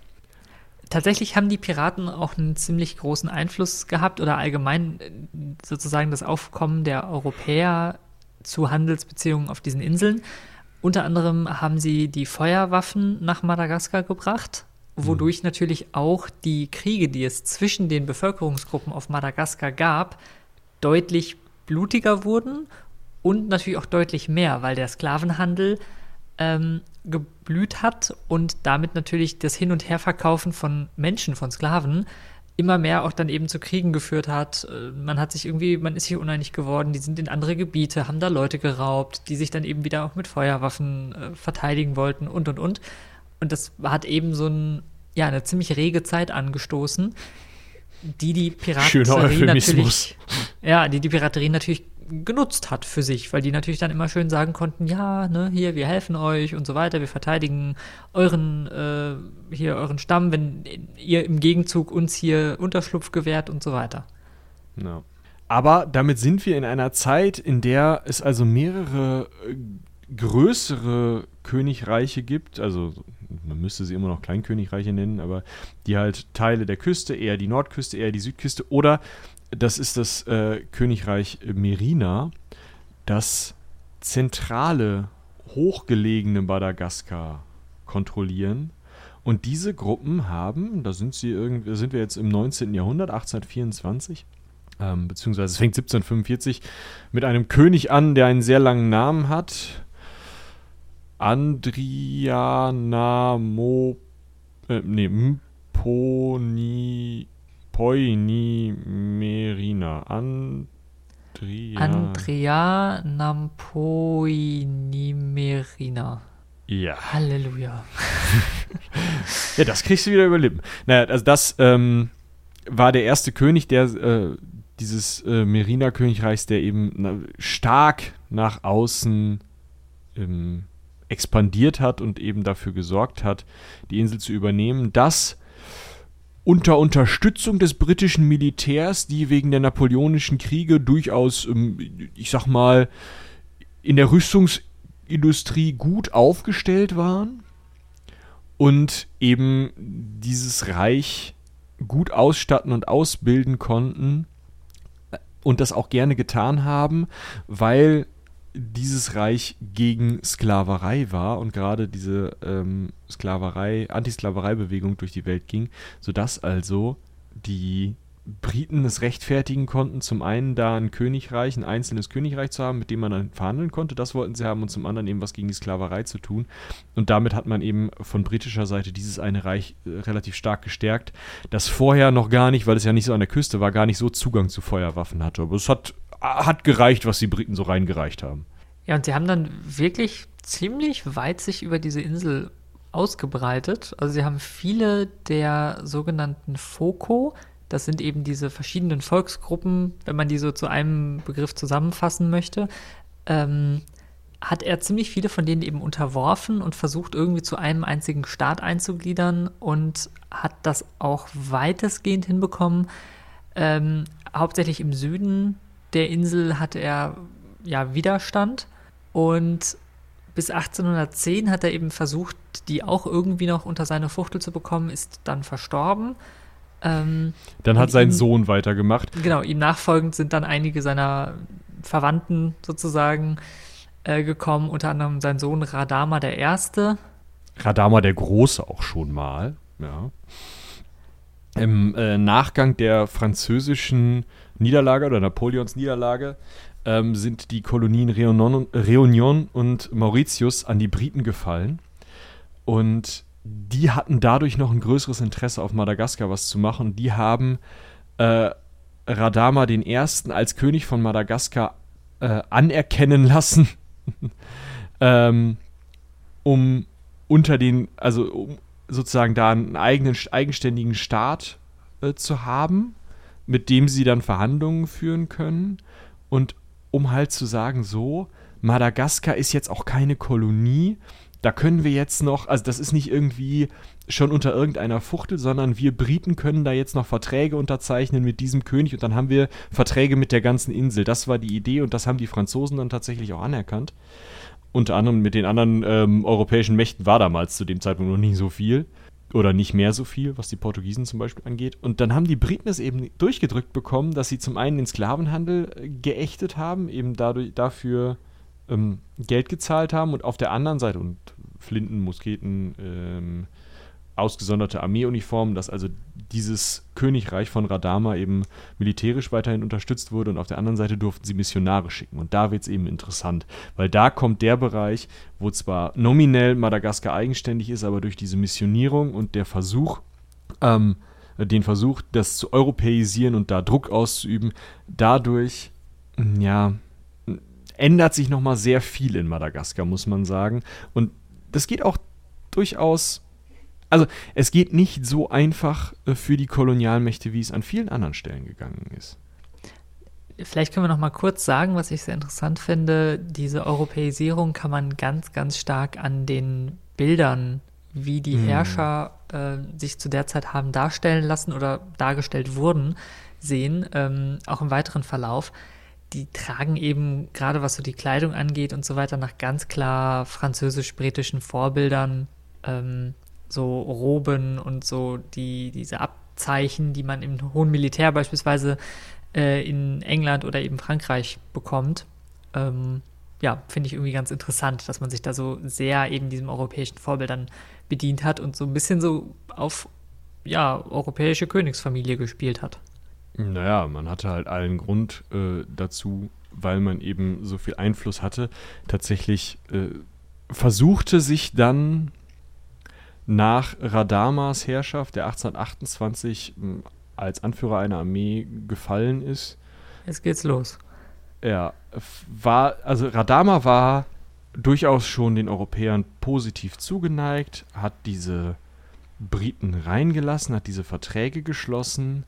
Tatsächlich haben die Piraten auch einen ziemlich großen Einfluss gehabt oder allgemein äh, sozusagen das Aufkommen der Europäer zu Handelsbeziehungen auf diesen Inseln. Unter anderem haben sie die Feuerwaffen nach Madagaskar gebracht, wodurch mhm. natürlich auch die Kriege, die es zwischen den Bevölkerungsgruppen auf Madagaskar gab, deutlich blutiger wurden und natürlich auch deutlich mehr, weil der Sklavenhandel ähm, geblüht hat und damit natürlich das Hin- und Herverkaufen von Menschen, von Sklaven, immer mehr auch dann eben zu Kriegen geführt hat. Äh, man hat sich irgendwie, man ist sich uneinig geworden, die sind in andere Gebiete, haben da Leute geraubt, die sich dann eben wieder auch mit Feuerwaffen äh, verteidigen wollten und und und. Und das hat eben so ein, ja, eine ziemlich rege Zeit angestoßen, die die Piraterie natürlich, ja, die die Piraterie natürlich genutzt hat für sich, weil die natürlich dann immer schön sagen konnten, ja, ne, hier, wir helfen euch und so weiter, wir verteidigen euren, äh, hier euren Stamm, wenn ihr im Gegenzug uns hier Unterschlupf gewährt und so weiter.
Ja. Aber damit sind wir in einer Zeit, in der es also mehrere äh, größere Königreiche gibt, also man müsste sie immer noch Kleinkönigreiche nennen, aber die halt Teile der Küste, eher die Nordküste, eher die Südküste oder das ist das äh, Königreich Merina, das zentrale, hochgelegene Madagaskar kontrollieren. Und diese Gruppen haben, da sind sie irgendwie, sind wir jetzt im 19. Jahrhundert, 1824, ähm, beziehungsweise es fängt 1745 mit einem König an, der einen sehr langen Namen hat. Andrianamo, äh, nee, Mponi, Poinimerina. Andrea.
Andrea Nampoinimerina.
Ja.
Halleluja.
ja, das kriegst du wieder über Lippen. Naja, also das ähm, war der erste König, der äh, dieses äh, Merina-Königreichs, der eben na, stark nach außen ähm, expandiert hat und eben dafür gesorgt hat, die Insel zu übernehmen. Das unter Unterstützung des britischen Militärs, die wegen der napoleonischen Kriege durchaus, ähm, ich sag mal, in der Rüstungsindustrie gut aufgestellt waren und eben dieses Reich gut ausstatten und ausbilden konnten und das auch gerne getan haben, weil dieses Reich gegen Sklaverei war und gerade diese ähm, Sklaverei, Antisklaverei-Bewegung durch die Welt ging, sodass also die Briten es rechtfertigen konnten, zum einen da ein Königreich, ein einzelnes Königreich zu haben, mit dem man dann verhandeln konnte, das wollten sie haben, und zum anderen eben was gegen die Sklaverei zu tun. Und damit hat man eben von britischer Seite dieses eine Reich äh, relativ stark gestärkt, das vorher noch gar nicht, weil es ja nicht so an der Küste war, gar nicht so Zugang zu Feuerwaffen hatte. Aber es hat hat gereicht, was die Briten so reingereicht haben.
Ja, und sie haben dann wirklich ziemlich weit sich über diese Insel ausgebreitet. Also sie haben viele der sogenannten Foko, das sind eben diese verschiedenen Volksgruppen, wenn man die so zu einem Begriff zusammenfassen möchte, ähm, hat er ziemlich viele von denen eben unterworfen und versucht irgendwie zu einem einzigen Staat einzugliedern und hat das auch weitestgehend hinbekommen. Ähm, hauptsächlich im Süden der Insel hatte er ja Widerstand und bis 1810 hat er eben versucht, die auch irgendwie noch unter seine Fuchtel zu bekommen, ist dann verstorben. Ähm,
Dann hat sein
ihm-
Sohn weitergemacht.
Genau, ihm nachfolgend sind dann einige seiner Verwandten sozusagen äh, gekommen, unter anderem sein Sohn Radama der Erste.
Radama der Große auch schon mal. Ja. Im äh, Nachgang der französischen Niederlage oder Napoleons Niederlage ähm, sind die Kolonien Réunion und Mauritius an die Briten gefallen. Und die hatten dadurch noch ein größeres Interesse auf Madagaskar was zu machen. Die haben äh, Radama den Ersten als König von Madagaskar äh, anerkennen lassen, ähm, um unter den, also um sozusagen da einen eigenen, eigenständigen Staat äh, zu haben, mit dem sie dann Verhandlungen führen können und um halt zu sagen, so, Madagaskar ist jetzt auch keine Kolonie, da können wir jetzt noch, also das ist nicht irgendwie schon unter irgendeiner Fuchtel, sondern wir Briten können da jetzt noch Verträge unterzeichnen mit diesem König und dann haben wir Verträge mit der ganzen Insel. Das war die Idee und das haben die Franzosen dann tatsächlich auch anerkannt. Unter anderem mit den anderen ähm, europäischen Mächten war damals zu dem Zeitpunkt noch nicht so viel oder nicht mehr so viel, was die Portugiesen zum Beispiel angeht. Und dann haben die Briten es eben durchgedrückt bekommen, dass sie zum einen den Sklavenhandel äh, geächtet haben, eben dadurch, dafür ähm, Geld gezahlt haben und auf der anderen Seite und Flinten, Musketen, ähm, ausgesonderte Armeeuniformen, dass also dieses Königreich von Radama eben militärisch weiterhin unterstützt wurde und auf der anderen Seite durften sie Missionare schicken. Und da wird es eben interessant, weil da kommt der Bereich, wo zwar nominell Madagaskar eigenständig ist, aber durch diese Missionierung und der Versuch, ähm, den Versuch, das zu europäisieren und da Druck auszuüben, dadurch, ja, ändert sich nochmal sehr viel in Madagaskar, muss man sagen. Und das geht auch durchaus also es geht nicht so einfach äh, für die Kolonialmächte, wie es an vielen anderen Stellen gegangen ist.
Vielleicht können wir noch mal kurz sagen, was ich sehr interessant finde. Diese Europäisierung kann man ganz, ganz stark an den Bildern, wie die
Hm.
Herrscher äh, sich zu der Zeit haben darstellen lassen oder dargestellt wurden, sehen, ähm, auch im weiteren Verlauf. Die tragen eben, gerade was so die Kleidung angeht und so weiter, nach ganz klar französisch-britischen Vorbildern. Ähm, so Roben und so die, diese Abzeichen, die man im hohen Militär beispielsweise äh, in England oder eben Frankreich bekommt. Ähm, ja, finde ich irgendwie ganz interessant, dass man sich da so sehr eben diesem europäischen Vorbildern bedient hat und so ein bisschen so auf ja, europäische Königsfamilie gespielt hat.
Naja, man hatte halt allen Grund äh, dazu, weil man eben so viel Einfluss hatte, tatsächlich äh, versuchte sich dann nach Radamas Herrschaft, der 1828 mh, als Anführer einer Armee gefallen ist,
Jetzt geht's los.
ja, war, also Radama war durchaus schon den Europäern positiv zugeneigt, hat diese Briten reingelassen, hat diese Verträge geschlossen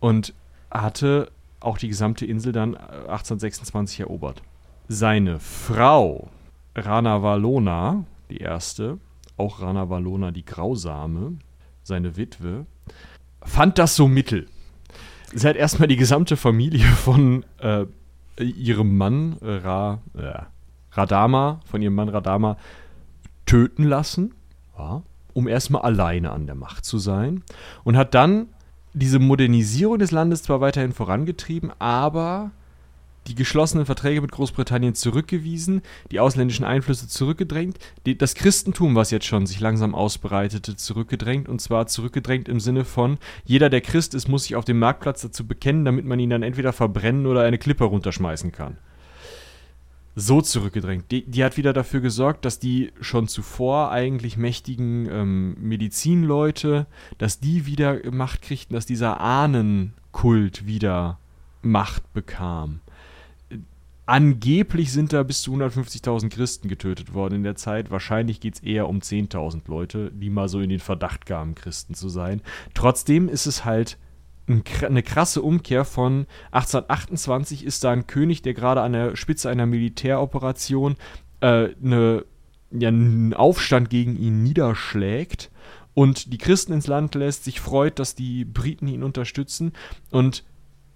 und hatte auch die gesamte Insel dann äh, 1826 erobert. Seine Frau Rana Valona, die erste, auch Rana Valona die Grausame, seine Witwe, fand das so mittel. Sie hat erstmal die gesamte Familie von äh, ihrem Mann äh, Ra, äh, Radama, von ihrem Mann Radama, töten lassen, ja, um erstmal alleine an der Macht zu sein. Und hat dann diese Modernisierung des Landes zwar weiterhin vorangetrieben, aber die geschlossenen Verträge mit Großbritannien zurückgewiesen, die ausländischen Einflüsse zurückgedrängt, die, das Christentum, was jetzt schon sich langsam ausbreitete, zurückgedrängt. Und zwar zurückgedrängt im Sinne von, jeder, der Christ ist, muss sich auf dem Marktplatz dazu bekennen, damit man ihn dann entweder verbrennen oder eine Klippe runterschmeißen kann. So zurückgedrängt. Die, die hat wieder dafür gesorgt, dass die schon zuvor eigentlich mächtigen ähm, Medizinleute, dass die wieder Macht kriegten, dass dieser Ahnenkult wieder Macht bekam. Angeblich sind da bis zu 150.000 Christen getötet worden in der Zeit. Wahrscheinlich geht es eher um 10.000 Leute, die mal so in den Verdacht kamen, Christen zu sein. Trotzdem ist es halt eine krasse Umkehr von 1828 ist da ein König, der gerade an der Spitze einer Militäroperation äh, eine, ja, einen Aufstand gegen ihn niederschlägt und die Christen ins Land lässt, sich freut, dass die Briten ihn unterstützen und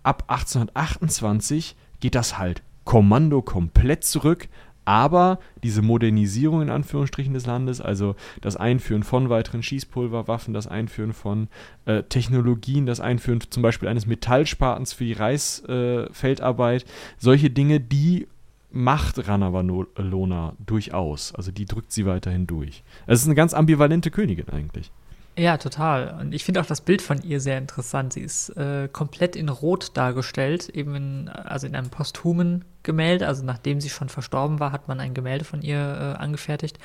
ab 1828 geht das halt Kommando komplett zurück. Aber diese Modernisierung in Anführungsstrichen des Landes, also das Einführen von weiteren Schießpulverwaffen, das Einführen von äh, Technologien, das Einführen zum Beispiel eines Metallspatens für die Reisfeldarbeit, äh, solche Dinge, die macht Ranavalona durchaus. Also die drückt sie weiterhin durch. Es ist eine ganz ambivalente Königin eigentlich.
Ja, total. Und ich finde auch das Bild von ihr sehr interessant. Sie ist äh, komplett in Rot dargestellt, eben in, also in einem posthumen Gemälde. Also nachdem sie schon verstorben war, hat man ein Gemälde von ihr äh, angefertigt.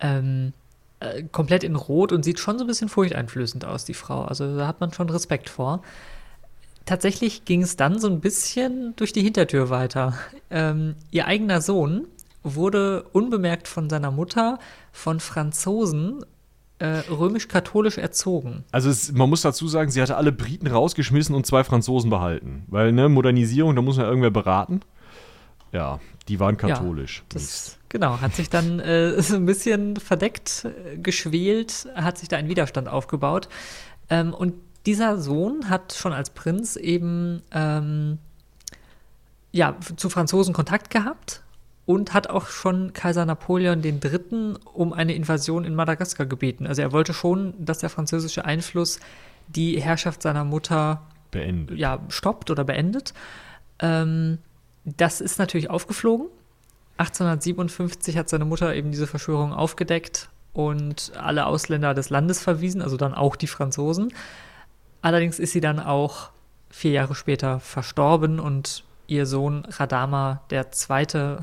Ähm, äh, komplett in Rot und sieht schon so ein bisschen furchteinflößend aus, die Frau. Also da hat man schon Respekt vor. Tatsächlich ging es dann so ein bisschen durch die Hintertür weiter. Ähm, ihr eigener Sohn wurde unbemerkt von seiner Mutter von Franzosen äh, römisch-katholisch erzogen.
Also es, man muss dazu sagen, sie hatte alle Briten rausgeschmissen und zwei Franzosen behalten. Weil, ne, Modernisierung, da muss man irgendwer beraten. Ja, die waren katholisch.
Ja, das, genau, hat sich dann äh, so ein bisschen verdeckt äh, geschwelt, hat sich da ein Widerstand aufgebaut. Ähm, und dieser Sohn hat schon als Prinz eben ähm, ja, zu Franzosen Kontakt gehabt und hat auch schon Kaiser Napoleon III. um eine Invasion in Madagaskar gebeten. Also er wollte schon, dass der französische Einfluss die Herrschaft seiner Mutter
beendet.
Ja, stoppt oder beendet. Ähm, das ist natürlich aufgeflogen. 1857 hat seine Mutter eben diese Verschwörung aufgedeckt und alle Ausländer des Landes verwiesen, also dann auch die Franzosen. Allerdings ist sie dann auch vier Jahre später verstorben und ihr Sohn Radama II.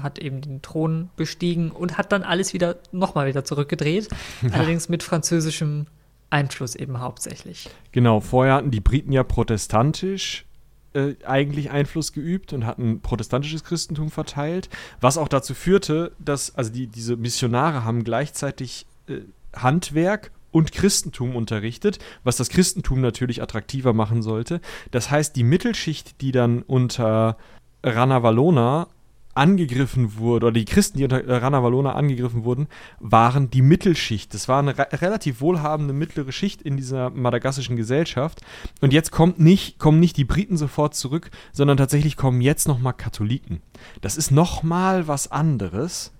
hat eben den Thron bestiegen und hat dann alles wieder nochmal wieder zurückgedreht. Ja. Allerdings mit französischem Einfluss eben hauptsächlich.
Genau, vorher hatten die Briten ja protestantisch äh, eigentlich Einfluss geübt und hatten protestantisches Christentum verteilt, was auch dazu führte, dass, also die, diese Missionare haben gleichzeitig äh, Handwerk und Christentum unterrichtet, was das Christentum natürlich attraktiver machen sollte. Das heißt, die Mittelschicht, die dann unter Rana Valona angegriffen wurde, oder die Christen, die unter Rana Valona angegriffen wurden, waren die Mittelschicht. Das war eine re relativ wohlhabende mittlere Schicht in dieser madagassischen Gesellschaft. Und jetzt kommt nicht, kommen nicht die Briten sofort zurück, sondern tatsächlich kommen jetzt nochmal Katholiken. Das ist nochmal was anderes.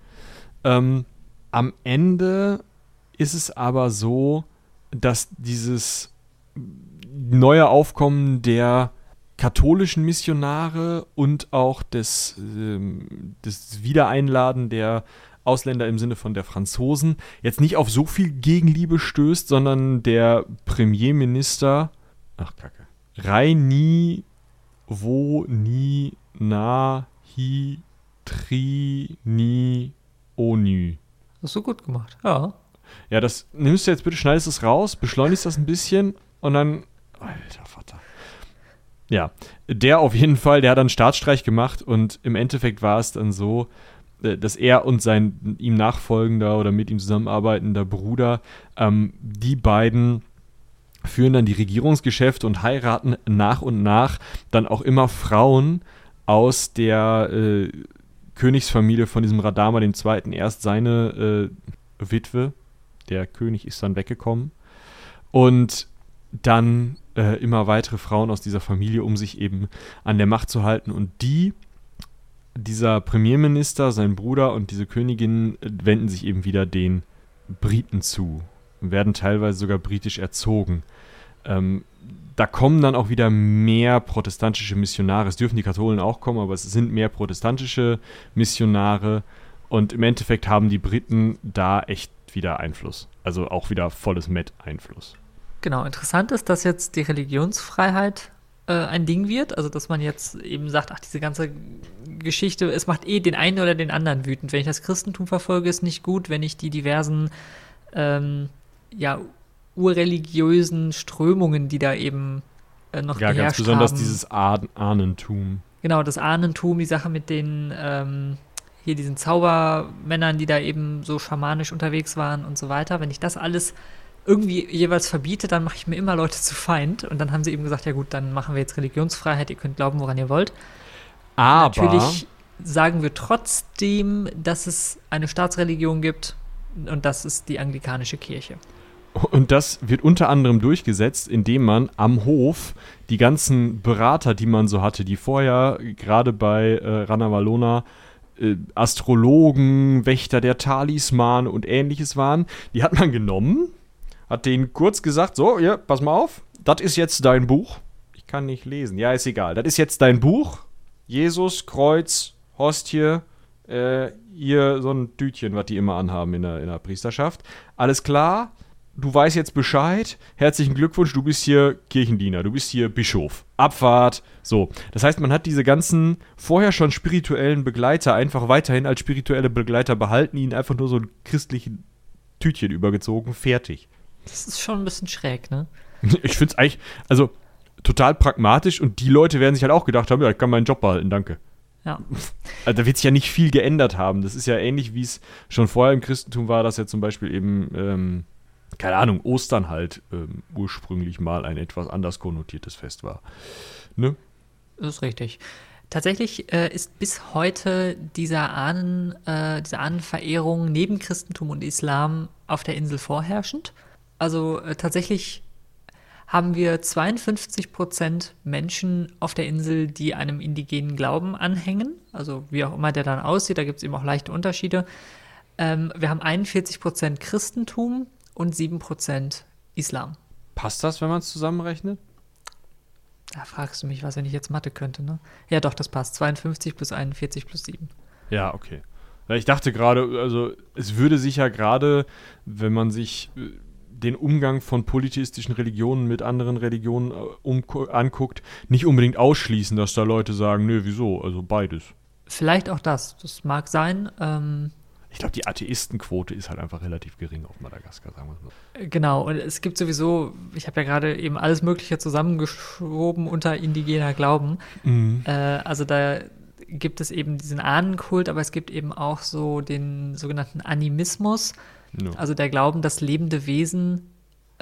Ähm, am Ende ist es aber so, dass dieses neue Aufkommen der katholischen Missionare und auch des, ähm, des Wiedereinladen der Ausländer im Sinne von der Franzosen jetzt nicht auf so viel Gegenliebe stößt, sondern der Premierminister, ach Kacke, Reini wo ni na hi tri ni onü.
Hast du gut gemacht, ja.
Ja, das nimmst du jetzt bitte, schneidest es raus, beschleunigst das ein bisschen und dann. Alter Vater. Ja, der auf jeden Fall, der hat dann Staatsstreich gemacht und im Endeffekt war es dann so, äh, dass er und sein ihm nachfolgender oder mit ihm zusammenarbeitender Bruder, ähm, die beiden führen dann die Regierungsgeschäfte und heiraten nach und nach dann auch immer Frauen aus der äh, Königsfamilie von diesem Radama II. Erst seine äh, Witwe, der König ist dann weggekommen. Und dann äh, immer weitere Frauen aus dieser Familie, um sich eben an der Macht zu halten. Und die, dieser Premierminister, sein Bruder und diese Königin äh, wenden sich eben wieder den Briten zu, werden teilweise sogar britisch erzogen. Ähm, da kommen dann auch wieder mehr protestantische Missionare. Es dürfen die Katholen auch kommen, aber es sind mehr protestantische Missionare. Und im Endeffekt haben die Briten da echt wieder Einfluss. Also auch wieder volles Met-Einfluss.
Genau, interessant ist, dass jetzt die Religionsfreiheit äh, ein Ding wird. Also, dass man jetzt eben sagt, ach, diese ganze Geschichte, es macht eh den einen oder den anderen wütend. Wenn ich das Christentum verfolge, ist nicht gut. Wenn ich die diversen, ähm, ja, urreligiösen Strömungen, die da eben äh, noch
ja, ganz besonders haben. dieses ah Ahnentum.
Genau, das Ahnentum, die Sache mit den ähm, hier diesen Zaubermännern, die da eben so schamanisch unterwegs waren und so weiter. Wenn ich das alles irgendwie jeweils verbiete, dann mache ich mir immer Leute zu Feind. Und dann haben sie eben gesagt, ja gut, dann machen wir jetzt Religionsfreiheit, ihr könnt glauben, woran ihr wollt.
Aber
natürlich sagen wir trotzdem, dass es eine Staatsreligion gibt und das ist die anglikanische Kirche.
Und das wird unter anderem durchgesetzt, indem man am Hof die ganzen Berater, die man so hatte, die vorher gerade bei äh, Rana Valona äh, Astrologen, Wächter der Talisman und ähnliches waren. Die hat man genommen, hat denen kurz gesagt, so, ja, pass mal auf, das ist jetzt dein Buch. Ich kann nicht lesen, ja, ist egal. Das ist jetzt dein Buch. Jesus, Kreuz, Hostie, äh, hier so ein Tütchen, was die immer anhaben in der, in der Priesterschaft. Alles klar, du weißt jetzt Bescheid. Herzlichen Glückwunsch, du bist hier Kirchendiener, du bist hier Bischof. Abfahrt. So. Das heißt, man hat diese ganzen vorher schon spirituellen Begleiter einfach weiterhin als spirituelle Begleiter behalten, ihnen einfach nur so ein christlichen Tütchen übergezogen, fertig.
Das ist schon ein bisschen schräg, ne?
Ich finde es eigentlich, also total pragmatisch und die Leute werden sich halt auch gedacht haben, ja, ich kann meinen Job behalten, danke.
Ja.
Also da wird sich ja nicht viel geändert haben. Das ist ja ähnlich, wie es schon vorher im Christentum war, dass ja zum Beispiel eben, ähm, keine Ahnung, Ostern halt ähm, ursprünglich mal ein etwas anders konnotiertes Fest war. Ne?
Das ist richtig. Tatsächlich äh, ist bis heute dieser Ahnen, äh, diese Ahnenverehrung neben Christentum und Islam auf der Insel vorherrschend. Also äh, tatsächlich haben wir 52 Prozent Menschen auf der Insel, die einem indigenen Glauben anhängen. Also wie auch immer der dann aussieht, da gibt es eben auch leichte Unterschiede. Ähm, wir haben 41 Prozent Christentum und 7 Prozent Islam.
Passt das, wenn man es zusammenrechnet?
Da fragst du mich, was, wenn ich jetzt Mathe könnte, ne? Ja, doch, das passt. 52 plus 41 plus 7.
Ja, okay. Ich dachte gerade, also es würde sich ja gerade, wenn man sich äh, den Umgang von polytheistischen Religionen mit anderen Religionen äh, um, anguckt, nicht unbedingt ausschließen, dass da Leute sagen, nö, wieso, also beides.
Vielleicht auch das, das mag sein. Ähm,
ich glaube, die Atheistenquote ist halt einfach relativ gering auf Madagaskar, sagen wir
mal. Genau, und es gibt sowieso, ich habe ja gerade eben alles Mögliche zusammengeschoben unter indigener Glauben. Mhm. Äh, also da gibt es eben diesen Ahnenkult, aber es gibt eben auch so den sogenannten Animismus. No. Also der Glauben, dass lebende Wesen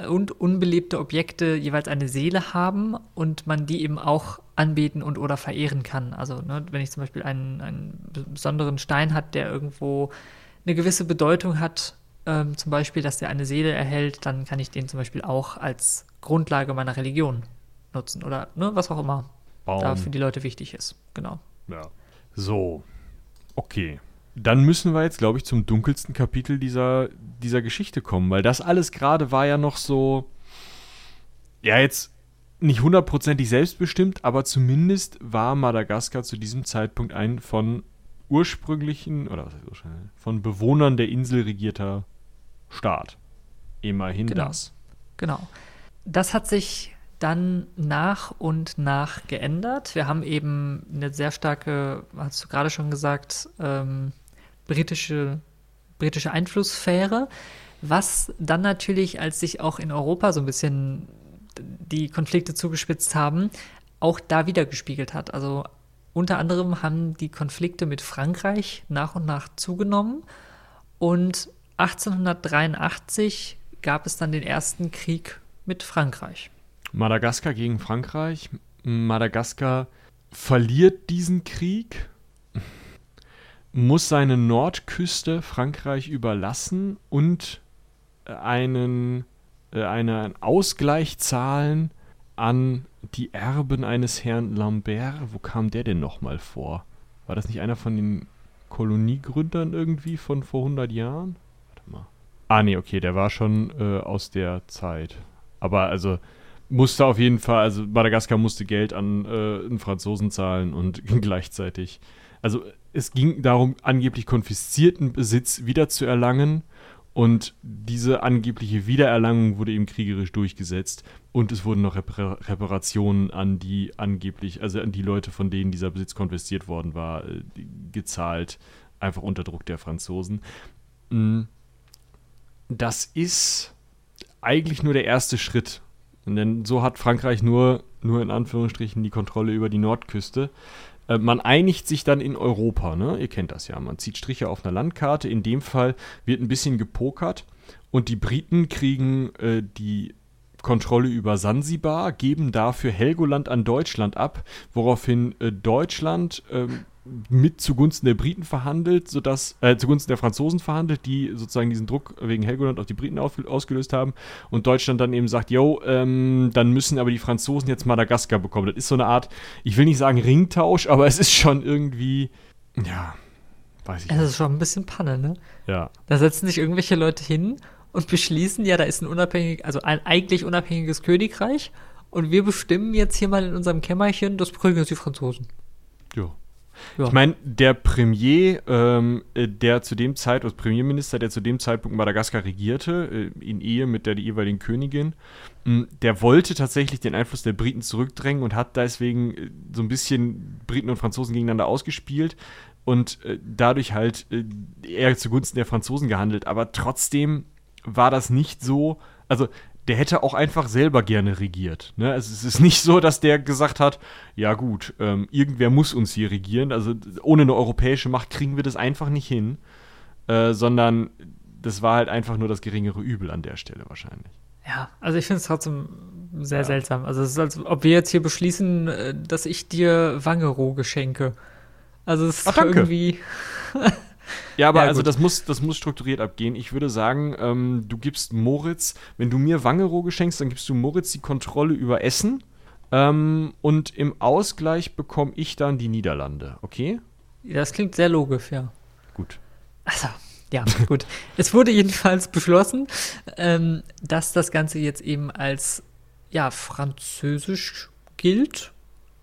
und unbelebte Objekte jeweils eine Seele haben und man die eben auch anbeten und oder verehren kann. Also ne, wenn ich zum Beispiel einen, einen besonderen Stein hat, der irgendwo eine gewisse Bedeutung hat, ähm, zum Beispiel, dass der eine Seele erhält, dann kann ich den zum Beispiel auch als Grundlage meiner Religion nutzen oder ne, was auch immer Baum. da für die Leute wichtig ist. Genau.
Ja. So. Okay dann müssen wir jetzt, glaube ich, zum dunkelsten Kapitel dieser, dieser Geschichte kommen, weil das alles gerade war ja noch so, ja, jetzt nicht hundertprozentig selbstbestimmt, aber zumindest war Madagaskar zu diesem Zeitpunkt ein von ursprünglichen, oder was heißt ursprünglich, von Bewohnern der Insel regierter Staat. Immerhin
genau.
das.
Genau. Das hat sich dann nach und nach geändert. Wir haben eben eine sehr starke, hast du gerade schon gesagt, ähm, britische, britische Einflusssphäre, was dann natürlich, als sich auch in Europa so ein bisschen die Konflikte zugespitzt haben, auch da wieder gespiegelt hat. Also unter anderem haben die Konflikte mit Frankreich nach und nach zugenommen und 1883 gab es dann den ersten Krieg mit Frankreich.
Madagaskar gegen Frankreich. Madagaskar verliert diesen Krieg muss seine Nordküste Frankreich überlassen und einen, äh, einen Ausgleich zahlen an die Erben eines Herrn Lambert. Wo kam der denn nochmal vor? War das nicht einer von den Koloniegründern irgendwie von vor 100 Jahren? Warte mal. Ah, nee, okay, der war schon äh, aus der Zeit. Aber also musste auf jeden Fall, also Madagaskar musste Geld an äh, einen Franzosen zahlen und gleichzeitig also es ging darum, angeblich konfiszierten Besitz wiederzuerlangen und diese angebliche Wiedererlangung wurde eben kriegerisch durchgesetzt und es wurden noch Repar Reparationen an die angeblich, also an die Leute, von denen dieser Besitz konfisziert worden war, äh, gezahlt, einfach unter Druck der Franzosen. Mm. Das ist eigentlich nur der erste Schritt. Denn so hat Frankreich nur, nur in Anführungsstrichen die Kontrolle über die Nordküste. Äh, man einigt sich dann in Europa, ne? Ihr kennt das ja. Man zieht Striche auf einer Landkarte. In dem Fall wird ein bisschen gepokert und die Briten kriegen äh, die Kontrolle über Sansibar, geben dafür Helgoland an Deutschland ab, woraufhin äh, Deutschland ähm, mit zugunsten der Briten verhandelt, sodass, äh, zugunsten der Franzosen verhandelt, die sozusagen diesen Druck wegen Helgoland auf die Briten auf, ausgelöst haben und Deutschland dann eben sagt, yo, ähm, dann müssen aber die Franzosen jetzt Madagaskar bekommen. Das ist so eine Art, ich will nicht sagen Ringtausch, aber es ist schon irgendwie, ja, Weiß ich
Das
nicht.
ist schon ein bisschen Panne, ne?
Ja.
Da setzen sich irgendwelche Leute hin und beschließen, ja, da ist ein unabhängig, also ein eigentlich unabhängiges Königreich und wir bestimmen jetzt hier mal in unserem Kämmerchen, das prügeln jetzt die Franzosen.
ja.
Ja.
Ich meine, der Premier, ähm, äh, der zu dem Zeitpunkt, Premierminister, der zu dem Zeitpunkt Madagaskar regierte, äh, in Ehe mit der jeweiligen Königin, mh, der wollte tatsächlich den Einfluss der Briten zurückdrängen und hat deswegen äh, so ein bisschen Briten und Franzosen gegeneinander ausgespielt und äh, dadurch halt äh, eher zugunsten der Franzosen gehandelt. Aber trotzdem war das nicht so, also der hätte auch einfach selber gerne regiert. Ne? Also es ist nicht so, dass der gesagt hat, ja gut, ähm, irgendwer muss uns hier regieren. Also ohne eine europäische Macht kriegen wir das einfach nicht hin. Äh, sondern das war halt einfach nur das geringere Übel an der Stelle wahrscheinlich.
Ja, also ich finde es trotzdem sehr
Ja.
seltsam. Also es ist, als ob wir jetzt hier beschließen, äh, dass ich dir Wangerooge schenke. Also es ist
Ach,
irgendwie.
Ja, aber
Ja,
also das muss, das muss strukturiert abgehen. Ich würde sagen, ähm, du gibst Moritz, wenn du mir Wangerooge schenkst, dann gibst du Moritz die Kontrolle über Essen. Ähm, und im Ausgleich bekomme ich dann die Niederlande, okay?
Das klingt sehr logisch, ja.
Gut.
Also, ja, gut. es wurde jedenfalls beschlossen, ähm, dass das Ganze jetzt eben als ja, französisch gilt.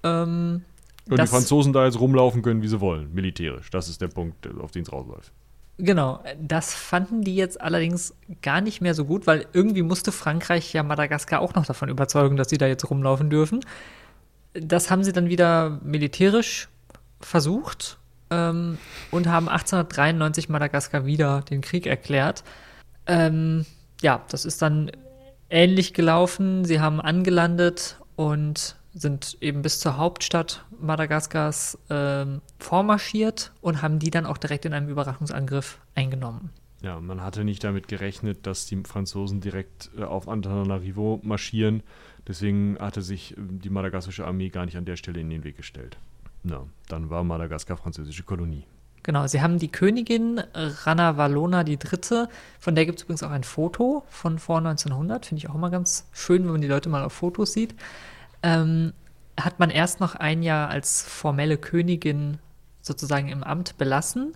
Ähm,
Und die Franzosen da jetzt rumlaufen können, wie sie wollen, militärisch. Das ist der Punkt, auf den es rausläuft.
Genau, das fanden die jetzt allerdings gar nicht mehr so gut, weil irgendwie musste Frankreich ja Madagaskar auch noch davon überzeugen, dass sie da jetzt rumlaufen dürfen. Das haben sie dann wieder militärisch versucht ähm, und haben 1893 Madagaskar wieder den Krieg erklärt. Ähm, ja, das ist dann ähnlich gelaufen. Sie haben angelandet und sind eben bis zur Hauptstadt Madagaskars ähm, vormarschiert und haben die dann auch direkt in einem Überraschungsangriff eingenommen.
Ja, man hatte nicht damit gerechnet, dass die Franzosen direkt äh, auf Antananarivo marschieren. Deswegen hatte sich äh, die madagassische Armee gar nicht an der Stelle in den Weg gestellt. Na, dann war Madagaskar französische Kolonie.
Genau, sie haben die Königin Rana Valona III., von der gibt es übrigens auch ein Foto von vor 1900, finde ich auch immer ganz schön, wenn man die Leute mal auf Fotos sieht. Ähm, hat man erst noch ein Jahr als formelle Königin sozusagen im Amt belassen,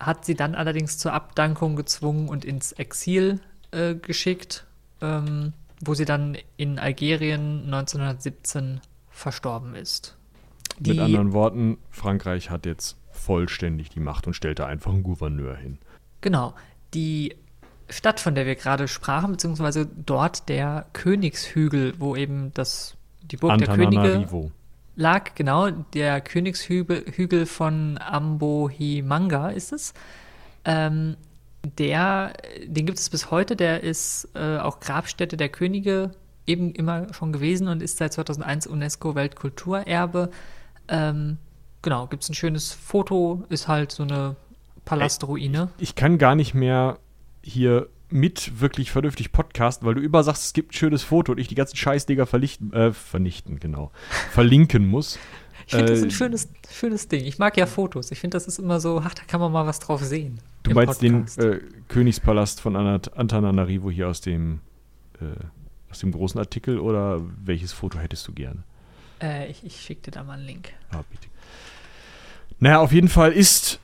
hat sie dann allerdings zur Abdankung gezwungen und ins Exil äh, geschickt, ähm, wo sie dann in Algerien 1917 verstorben ist.
Mit anderen Worten, Frankreich hat jetzt vollständig die Macht und stellte einfach einen Gouverneur hin.
Genau. Die Stadt, von der wir gerade sprachen, beziehungsweise dort der Königshügel, wo eben das, die Burg der Könige lag, genau, der Königshügel Hügel von Ambohimanga ist es. Ähm, der, den gibt es bis heute, der ist äh, auch Grabstätte der Könige eben immer schon gewesen und ist seit 2001 UNESCO-Weltkulturerbe. Ähm, genau, gibt es ein schönes Foto, ist halt so eine Palastruine.
Ich kann gar nicht mehr hier mit wirklich vernünftig podcasten, weil du immer sagst, es gibt ein schönes Foto und ich die ganzen Scheißdinger vernichten, äh, vernichten, genau, verlinken muss.
Ich finde das ein
Äh,
schönes, schönes Ding. Ich mag ja Fotos. Ich finde, das ist immer so, ach, da kann man mal was drauf sehen.
Du meinst den
Podcast.
äh, Königspalast von Antananarivo hier aus dem, äh, aus dem großen Artikel oder welches Foto hättest du gerne?
Äh, ich ich schicke dir da mal einen Link.
Ah, bitte. Naja, auf jeden Fall ist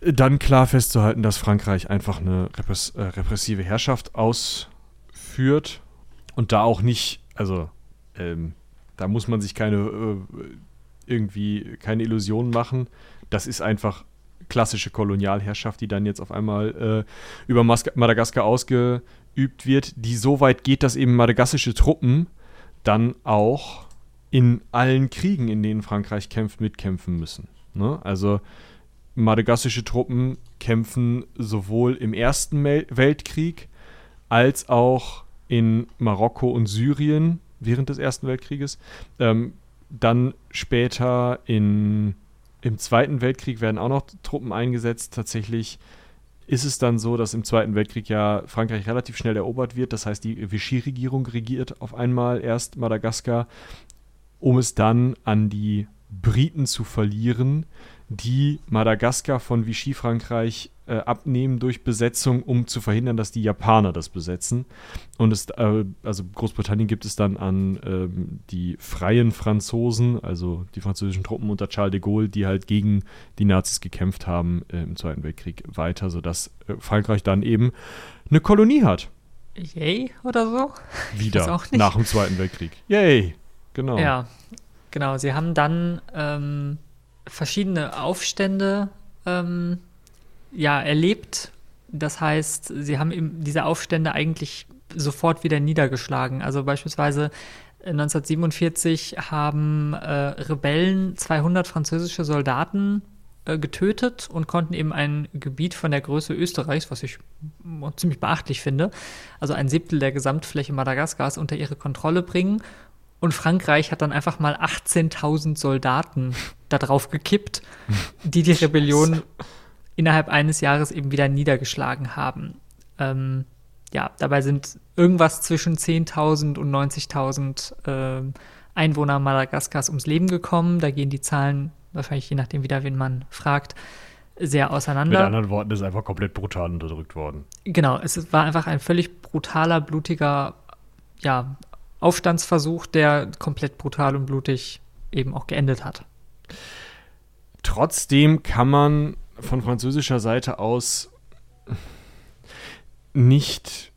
dann klar festzuhalten, dass Frankreich einfach eine repress äh, repressive Herrschaft ausführt und da auch nicht, also ähm, da muss man sich keine äh, irgendwie keine Illusionen machen. Das ist einfach klassische Kolonialherrschaft, die dann jetzt auf einmal äh, über Mas Madagaskar ausgeübt wird, die so weit geht, dass eben madagassische Truppen dann auch in allen Kriegen, in denen Frankreich kämpft, mitkämpfen müssen. Ne? Also madagassische Truppen kämpfen sowohl im Ersten Weltkrieg als auch in Marokko und Syrien während des Ersten Weltkrieges. Ähm, dann später in, im Zweiten Weltkrieg werden auch noch Truppen eingesetzt. Tatsächlich ist es dann so, dass im Zweiten Weltkrieg ja Frankreich relativ schnell erobert wird. Das heißt, die Vichy-Regierung regiert auf einmal erst Madagaskar, um es dann an die Briten zu verlieren, die Madagaskar von Vichy Frankreich äh, abnehmen durch Besetzung, um zu verhindern, dass die Japaner das besetzen. Und es, äh, also Großbritannien gibt es dann an ähm, die freien Franzosen, also die französischen Truppen unter Charles de Gaulle, die halt gegen die Nazis gekämpft haben äh, im Zweiten Weltkrieg weiter, sodass äh, Frankreich dann eben eine Kolonie hat.
Yay oder so?
Wieder nach dem Zweiten Weltkrieg. Yay, genau.
Ja, genau. Sie haben dann ähm, verschiedene Aufstände ähm, ja, erlebt. Das heißt, sie haben diese Aufstände eigentlich sofort wieder niedergeschlagen. Also beispielsweise 1947 äh, haben äh, Rebellen 200 französische Soldaten äh, getötet und konnten eben ein Gebiet von der Größe Österreichs, was ich ziemlich beachtlich finde, also ein Siebtel der Gesamtfläche Madagaskars unter ihre Kontrolle bringen. Und Frankreich hat dann einfach mal 18.000 Soldaten da drauf gekippt, die die Rebellion innerhalb eines Jahres eben wieder niedergeschlagen haben. Ähm, ja, dabei sind irgendwas zwischen 10.000 und 90.000 äh, Einwohner Madagaskars ums Leben gekommen. Da gehen die Zahlen wahrscheinlich je nachdem wieder, wen man fragt, sehr auseinander.
Mit anderen Worten ist einfach komplett brutal unterdrückt worden.
Genau, es war einfach ein völlig brutaler, blutiger ja, Aufstandsversuch, der komplett brutal und blutig eben auch geendet hat.
Trotzdem kann man von französischer Seite aus nicht,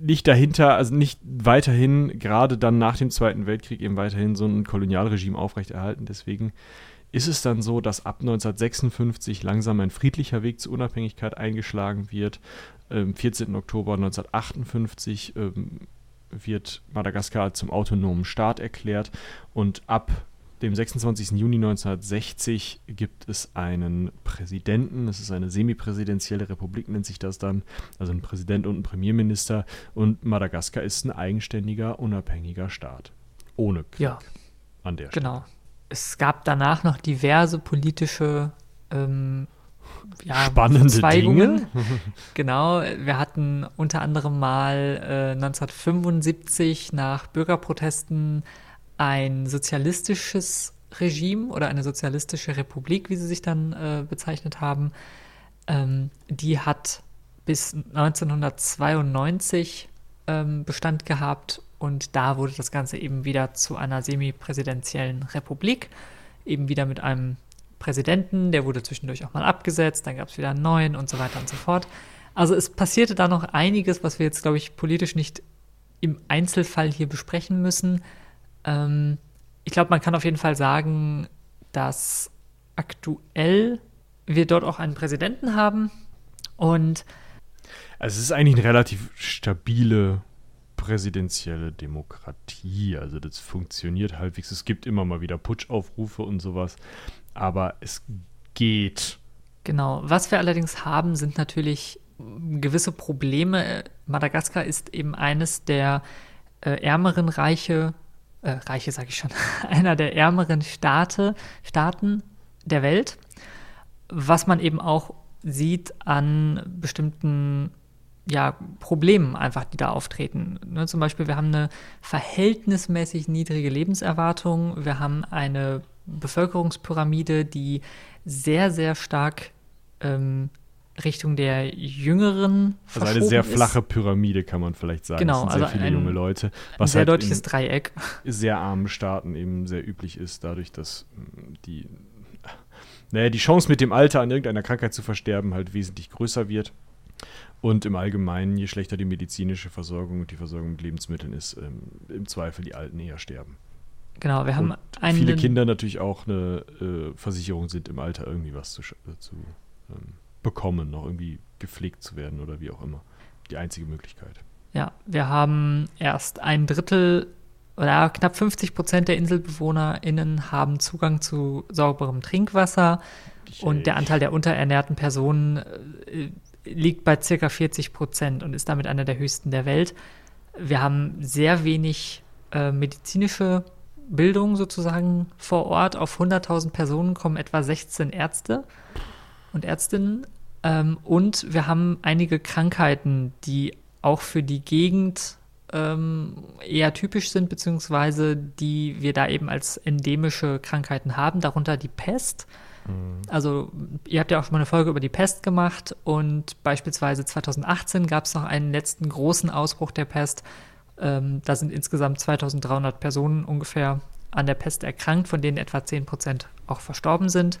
nicht dahinter, also nicht weiterhin, gerade dann nach dem Zweiten Weltkrieg, eben weiterhin so ein Kolonialregime aufrechterhalten. Deswegen ist es dann so, dass ab 1956 langsam ein friedlicher Weg zur Unabhängigkeit eingeschlagen wird. Am 14. Oktober 1958 ähm, wird Madagaskar zum autonomen Staat erklärt und ab dem 26. Juni 1960 gibt es einen Präsidenten. Es ist eine semipräsidentielle Republik, nennt sich das dann. Also ein Präsident und ein Premierminister. Und Madagaskar ist ein eigenständiger, unabhängiger Staat. Ohne Krieg.
Ja. An der Stelle. Genau. Es gab danach noch diverse politische ähm,
ja, spannende Dinge.
genau, wir hatten unter anderem mal äh, 1975 nach Bürgerprotesten ein sozialistisches Regime oder eine sozialistische Republik, wie sie sich dann äh, bezeichnet haben, ähm, die hat bis 1992 ähm, Bestand gehabt und da wurde das Ganze eben wieder zu einer semipräsidentiellen Republik, eben wieder mit einem Präsidenten, der wurde zwischendurch auch mal abgesetzt, dann gab es wieder einen neuen und so weiter und so fort. Also es passierte da noch einiges, was wir jetzt, glaube ich, politisch nicht im Einzelfall hier besprechen müssen. Ähm, ich glaube, man kann auf jeden Fall sagen, dass aktuell wir dort auch einen Präsidenten haben und
also es ist eigentlich eine relativ stabile präsidentielle Demokratie. Also das funktioniert halbwegs. Es gibt immer mal wieder Putschaufrufe und sowas, aber es geht.
Genau. Was wir allerdings haben, sind natürlich gewisse Probleme. Madagaskar ist eben eines der äh, ärmeren Reiche äh, Reiche sage ich schon, einer der ärmeren Staate, Staaten der Welt, was man eben auch sieht an bestimmten ja, Problemen einfach, die da auftreten. Ne, zum Beispiel, wir haben eine verhältnismäßig niedrige Lebenserwartung, wir haben eine Bevölkerungspyramide, die sehr, sehr stark ähm, Richtung der Jüngeren.
Also eine sehr flache Pyramide, kann man vielleicht sagen.
Genau, sind
sehr also viele
ein,
junge Leute.
Was ein sehr halt deutliches Dreieck.
Sehr armen Staaten eben sehr üblich ist, dadurch, dass hm, die, naja, die Chance mit dem Alter an irgendeiner Krankheit zu versterben halt wesentlich größer wird. Und im Allgemeinen, je schlechter die medizinische Versorgung und die Versorgung mit Lebensmitteln ist, ähm, im Zweifel die Alten eher sterben.
Genau, wir haben
einen, viele Kinder natürlich auch eine äh, Versicherung sind im Alter irgendwie was zu, äh, zu ähm, bekommen, noch irgendwie gepflegt zu werden oder wie auch immer. Die einzige Möglichkeit.
Ja, wir haben erst ein Drittel oder knapp 50 Prozent der InselbewohnerInnen haben Zugang zu sauberem Trinkwasser ich und der Anteil der unterernährten Personen äh, liegt bei circa 40 Prozent und ist damit einer der höchsten der Welt. Wir haben sehr wenig äh, medizinische Bildung sozusagen vor Ort. Auf 100.000 Personen kommen etwa 16 Ärzte und Ärztinnen. Ähm, und wir haben einige Krankheiten, die auch für die Gegend ähm, eher typisch sind, beziehungsweise die wir da eben als endemische Krankheiten haben, darunter die Pest. Also ihr habt ja auch schon mal eine Folge über die Pest gemacht und beispielsweise 2018 gab es noch einen letzten großen Ausbruch der Pest. Ähm, da sind insgesamt 2300 Personen ungefähr an der Pest erkrankt, von denen etwa 10 Prozent auch verstorben sind.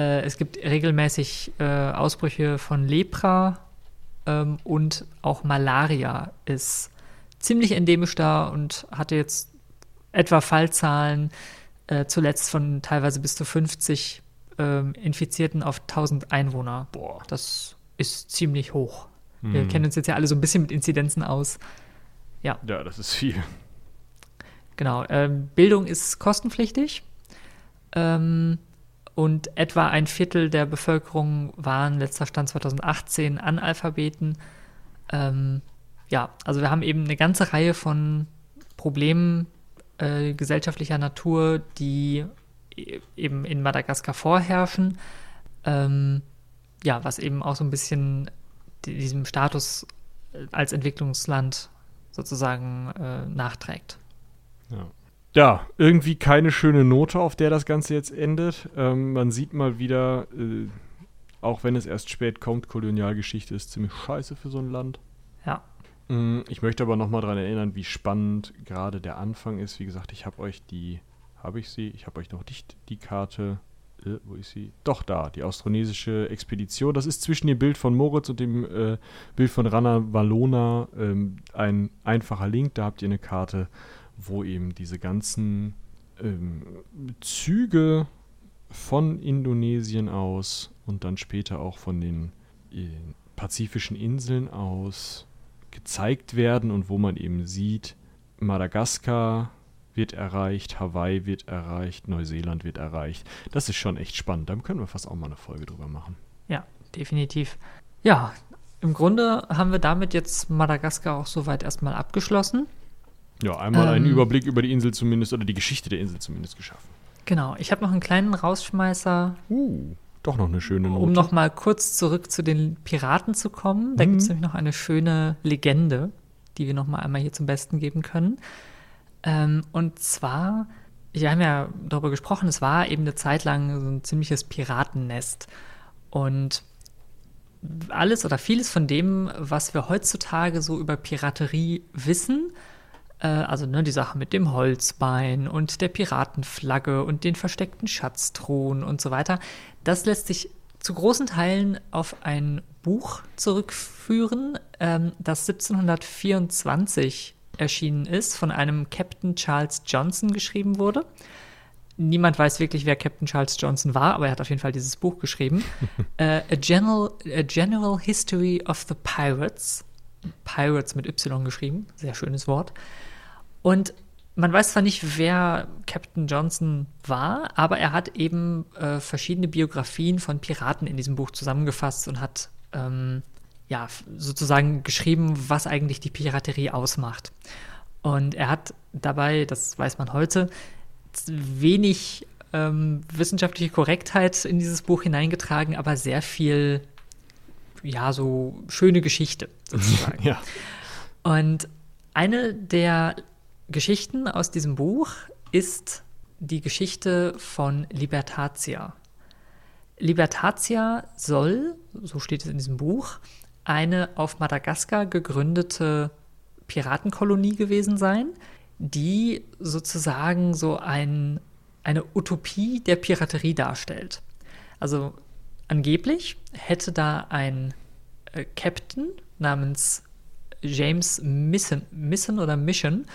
Äh, es gibt regelmäßig äh, Ausbrüche von Lepra ähm, und auch Malaria ist ziemlich endemisch da und hatte jetzt etwa Fallzahlen äh, zuletzt von teilweise bis zu 50 ähm, Infizierten auf 1000 Einwohner.
Boah.
Das ist ziemlich hoch. Wir
Mhm.
kennen uns jetzt ja alle so ein bisschen mit Inzidenzen aus.
Ja, das ist viel.
Genau. Ähm, Bildung ist kostenpflichtig. Ähm, und etwa ein Viertel der Bevölkerung waren letzter Stand 2018 Analphabeten. Ähm, ja, also wir haben eben eine ganze Reihe von Problemen äh, gesellschaftlicher Natur, die e- eben in Madagaskar vorherrschen. Ähm, ja, was eben auch so ein bisschen di- diesem Status äh, als Entwicklungsland sozusagen äh, nachträgt.
Ja. irgendwie keine schöne Note, auf der das Ganze jetzt endet. Ähm, man sieht mal wieder, äh, auch wenn es erst spät kommt, Kolonialgeschichte ist ziemlich scheiße für so ein Land.
Ja.
Mm, Ich möchte aber nochmal daran erinnern, wie spannend gerade der Anfang ist. Wie gesagt, ich habe euch die, habe ich sie? Ich habe euch noch nicht die Karte. Äh, wo ist sie? Doch da, die austronesische Expedition. Das ist zwischen dem Bild von Moritz und dem äh, Bild von Rana Valona ähm, ein einfacher Link. Da habt ihr eine Karte, wo eben diese ganzen ähm, Züge von Indonesien aus und dann später auch von den äh, pazifischen Inseln aus gezeigt werden und wo man eben sieht, Madagaskar wird erreicht, Hawaii wird erreicht, Neuseeland wird erreicht. Das ist schon echt spannend. Da können wir fast auch mal eine Folge drüber machen.
Ja, definitiv. Ja, im Grunde haben wir damit jetzt Madagaskar auch soweit erstmal abgeschlossen.
Ja, einmal einen
Ähm.
Überblick über die Insel zumindest oder die Geschichte der Insel zumindest geschaffen.
Genau, ich habe noch einen kleinen Rausschmeißer,
Uh, doch noch eine schöne Note.
um noch mal kurz zurück zu den Piraten zu kommen. Da
Mhm.
gibt es nämlich noch eine schöne Legende, die wir noch mal einmal hier zum Besten geben können. Ähm, und zwar, wir haben ja darüber gesprochen, es war eben eine Zeit lang so ein ziemliches Piratennest. Und alles oder vieles von dem, was wir heutzutage so über Piraterie wissen, also ne, die Sache mit dem Holzbein und der Piratenflagge und den versteckten Schatztruhen und so weiter, das lässt sich zu großen Teilen auf ein Buch zurückführen, ähm, das 1724 erschienen ist, von einem Captain Charles Johnson geschrieben wurde. Niemand weiß wirklich, wer Captain Charles Johnson war, aber er hat auf jeden Fall dieses Buch geschrieben. äh, a, general, a General History of the Pirates. Pirates mit Y geschrieben, sehr schönes Wort. Und man weiß zwar nicht, wer Captain Johnson war, aber er hat eben äh, verschiedene Biografien von Piraten in diesem Buch zusammengefasst und hat ähm, ja sozusagen geschrieben, was eigentlich die Piraterie ausmacht. Und er hat dabei, das weiß man heute, wenig ähm, wissenschaftliche Korrektheit in dieses Buch hineingetragen, aber sehr viel, ja, so schöne Geschichte sozusagen.
ja.
Und eine der Geschichten aus diesem Buch ist die Geschichte von Libertatia. Libertatia soll, so steht es in diesem Buch, eine auf Madagaskar gegründete Piratenkolonie gewesen sein, die sozusagen so ein, eine Utopie der Piraterie darstellt. Also angeblich hätte da ein äh, Captain namens James Misson, Misson oder Mission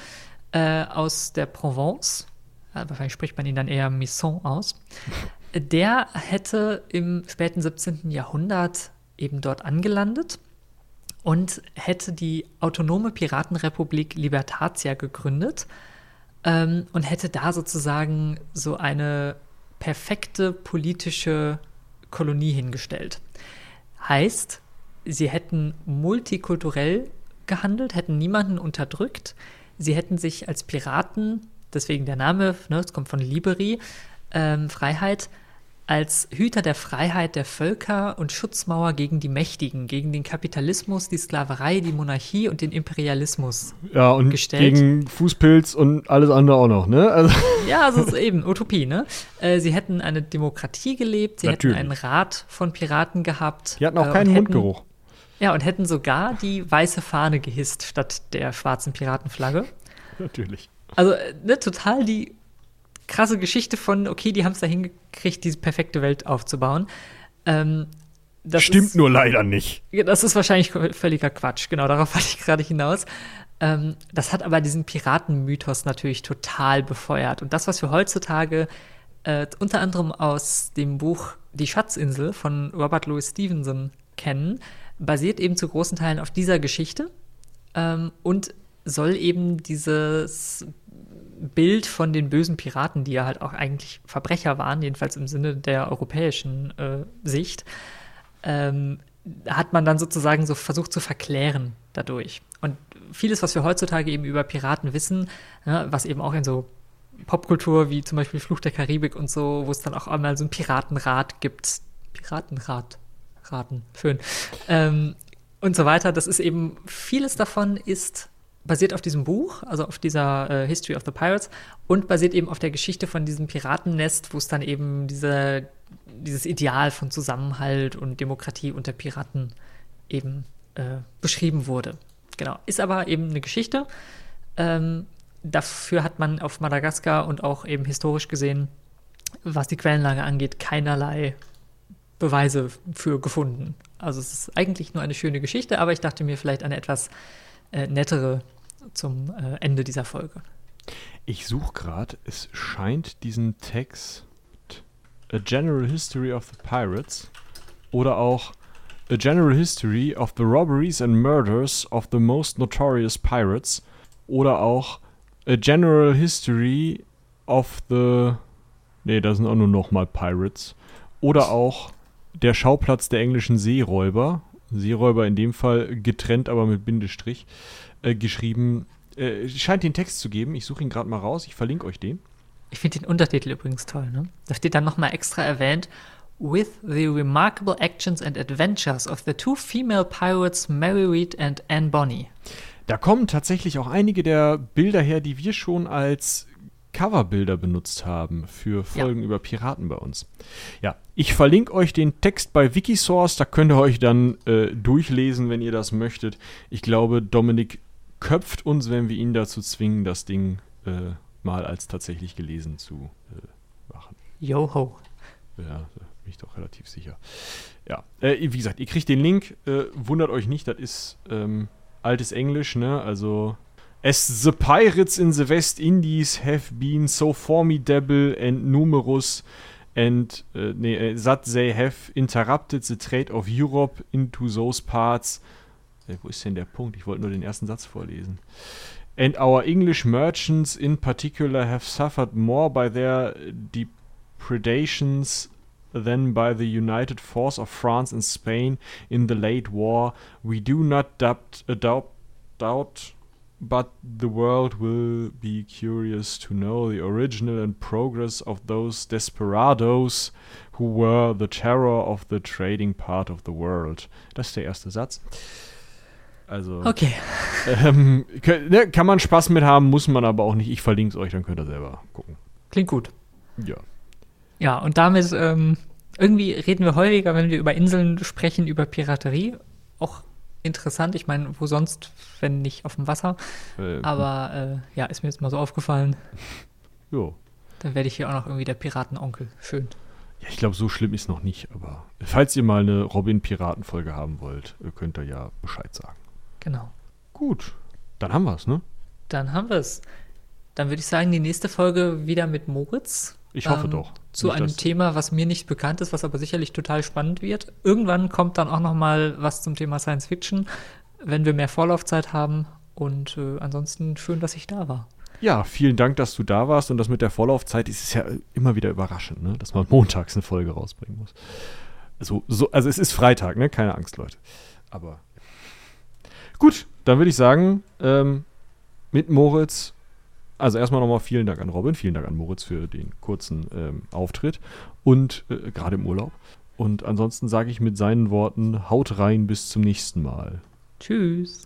äh, aus der Provence, wahrscheinlich spricht man ihn dann eher Misson aus, der hätte im späten 17. Jahrhundert eben dort angelandet und hätte die autonome Piratenrepublik Libertatia gegründet ähm, und hätte da sozusagen so eine perfekte politische Kolonie hingestellt. Heißt, sie hätten multikulturell gehandelt, hätten niemanden unterdrückt. Sie hätten sich als Piraten, deswegen der Name, ne, es kommt von Liberi, ähm, Freiheit, als Hüter der Freiheit der Völker und Schutzmauer gegen die Mächtigen, gegen den Kapitalismus, die Sklaverei, die Monarchie und den Imperialismus.
Ja, und
gestellt.
gegen Fußpilz und alles andere auch noch, ne? Also,
Ja, also ist eben Utopie, ne? Äh, sie hätten eine Demokratie gelebt, sie
Natürlich.
hätten einen Rat von Piraten gehabt.
die hatten auch
äh,
keinen Mundgeruch.
Ja, und hätten sogar die weiße Fahne gehisst statt der schwarzen Piratenflagge.
Natürlich.
Also, äh, ne, total die krasse Geschichte von, okay, die haben es da hingekriegt, diese perfekte Welt aufzubauen. Ähm,
Stimmt
ist,
nur leider nicht.
Das ist wahrscheinlich völliger Quatsch. Genau, darauf wollte ich gerade hinaus. Ähm, das hat aber diesen Piratenmythos natürlich total befeuert. Und das, was wir heutzutage äh, unter anderem aus dem Buch Die Schatzinsel von Robert Louis Stevenson kennen, basiert eben zu großen Teilen auf dieser Geschichte ähm, und soll eben dieses Bild von den bösen Piraten, die ja halt auch eigentlich Verbrecher waren, jedenfalls im Sinne der europäischen äh, Sicht, ähm, hat man dann sozusagen so versucht zu verklären dadurch. Und vieles, was wir heutzutage eben über Piraten wissen, ne, was eben auch in so Popkultur wie zum Beispiel Fluch der Karibik und so, wo es dann auch einmal so ein Piratenrat gibt. Piratenrat. Raten. Schön. Ähm, und so weiter. Das ist eben, vieles davon ist basiert auf diesem Buch, also auf dieser äh, History of the Pirates und basiert eben auf der Geschichte von diesem Piratennest, wo es dann eben diese, dieses Ideal von Zusammenhalt und Demokratie unter Piraten eben äh, beschrieben wurde. Genau. Ist aber eben eine Geschichte. Ähm, dafür hat man auf Madagaskar und auch eben historisch gesehen, was die Quellenlage angeht, keinerlei Beweise für gefunden. Also es ist eigentlich nur eine schöne Geschichte, aber ich dachte mir vielleicht eine etwas äh, nettere zum äh, Ende dieser Folge.
Ich suche gerade, es scheint diesen Text A General History of the Pirates oder auch A General History of the Robberies and Murders of the Most Notorious Pirates oder auch A General History of the Nee, da sind auch nur nochmal Pirates. Oder auch der Schauplatz der englischen Seeräuber. Seeräuber in dem Fall getrennt, aber mit Bindestrich äh, geschrieben. Äh, scheint den Text zu geben. Ich suche ihn gerade mal raus. Ich verlinke euch den.
Ich finde den Untertitel übrigens toll. Ne? Da steht dann nochmal extra erwähnt, With the remarkable actions and adventures of the two female pirates Mary Read and Anne Bonny.
Da kommen tatsächlich auch einige der Bilder her, die wir schon als Coverbilder benutzt haben für Folgen über Piraten bei uns. Ja, ich verlinke euch den Text bei Wikisource, da könnt ihr euch dann äh, durchlesen, wenn ihr das möchtet. Ich glaube, Dominik köpft uns, wenn wir ihn dazu zwingen, das Ding äh, mal als tatsächlich gelesen zu äh, machen.
Yo-ho.
Ja, da bin ich doch relativ sicher. Ja, äh, wie gesagt, ihr kriegt den Link. Äh, wundert euch nicht, das ist ähm, altes Englisch, ne? Also. As the pirates in the West Indies have been so formidable and numerous and uh, nee, uh, that they have interrupted the trade of Europe into those parts. Äh, wo ist denn der Punkt? Ich wollte nur den ersten Satz vorlesen. And our English merchants in particular have suffered more by their depredations than by the united force of France and Spain in the late war. We do not doubt, uh, doubt, doubt but the world will be curious to know the original and progress of those desperados who were the terror of the trading part of the world. Das ist der erste Satz. Also,
Okay.
ähm, kö- ne, kann man Spaß mit haben, muss man aber auch nicht. Ich verlinke es euch, dann könnt ihr selber gucken.
Klingt gut.
Ja.
Ja, und damit ähm, irgendwie reden wir häufiger, wenn wir über Inseln sprechen, über Piraterie. Auch interessant. Ich meine, wo sonst, wenn nicht auf dem Wasser.
Äh,
Aber äh, ja, ist mir jetzt mal so aufgefallen.
jo.
Dann werde ich hier auch noch irgendwie der Piratenonkel. Schön.
Ja, ich glaube, so schlimm ist noch nicht, aber falls ihr mal eine Robin-Piraten-Folge haben wollt, äh, könnt ihr ja Bescheid sagen.
Genau.
Gut, dann haben wir es, ne?
Dann haben wir es. Dann würde ich sagen, die nächste Folge wieder mit Moritz.
Ich hoffe
Ähm,
doch.
Zu
Nicht,
einem Thema, was mir nicht bekannt ist, was aber sicherlich total spannend wird. Irgendwann kommt dann auch noch mal was zum Thema Science Fiction, wenn wir mehr Vorlaufzeit haben. Und äh, ansonsten schön, dass ich da war.
Ja, vielen Dank, dass du da warst und das mit der Vorlaufzeit ist ja immer wieder überraschend, ne? dass man montags eine Folge rausbringen muss. Also, so, also es ist Freitag, ne? Keine Angst, Leute. Aber gut, dann würde ich sagen, ähm, mit Moritz Also erstmal nochmal vielen Dank an Robin, vielen Dank an Moritz für den kurzen ähm, Auftritt und äh, gerade im Urlaub. Und ansonsten sage ich mit seinen Worten, haut rein bis zum nächsten Mal.
Tschüss.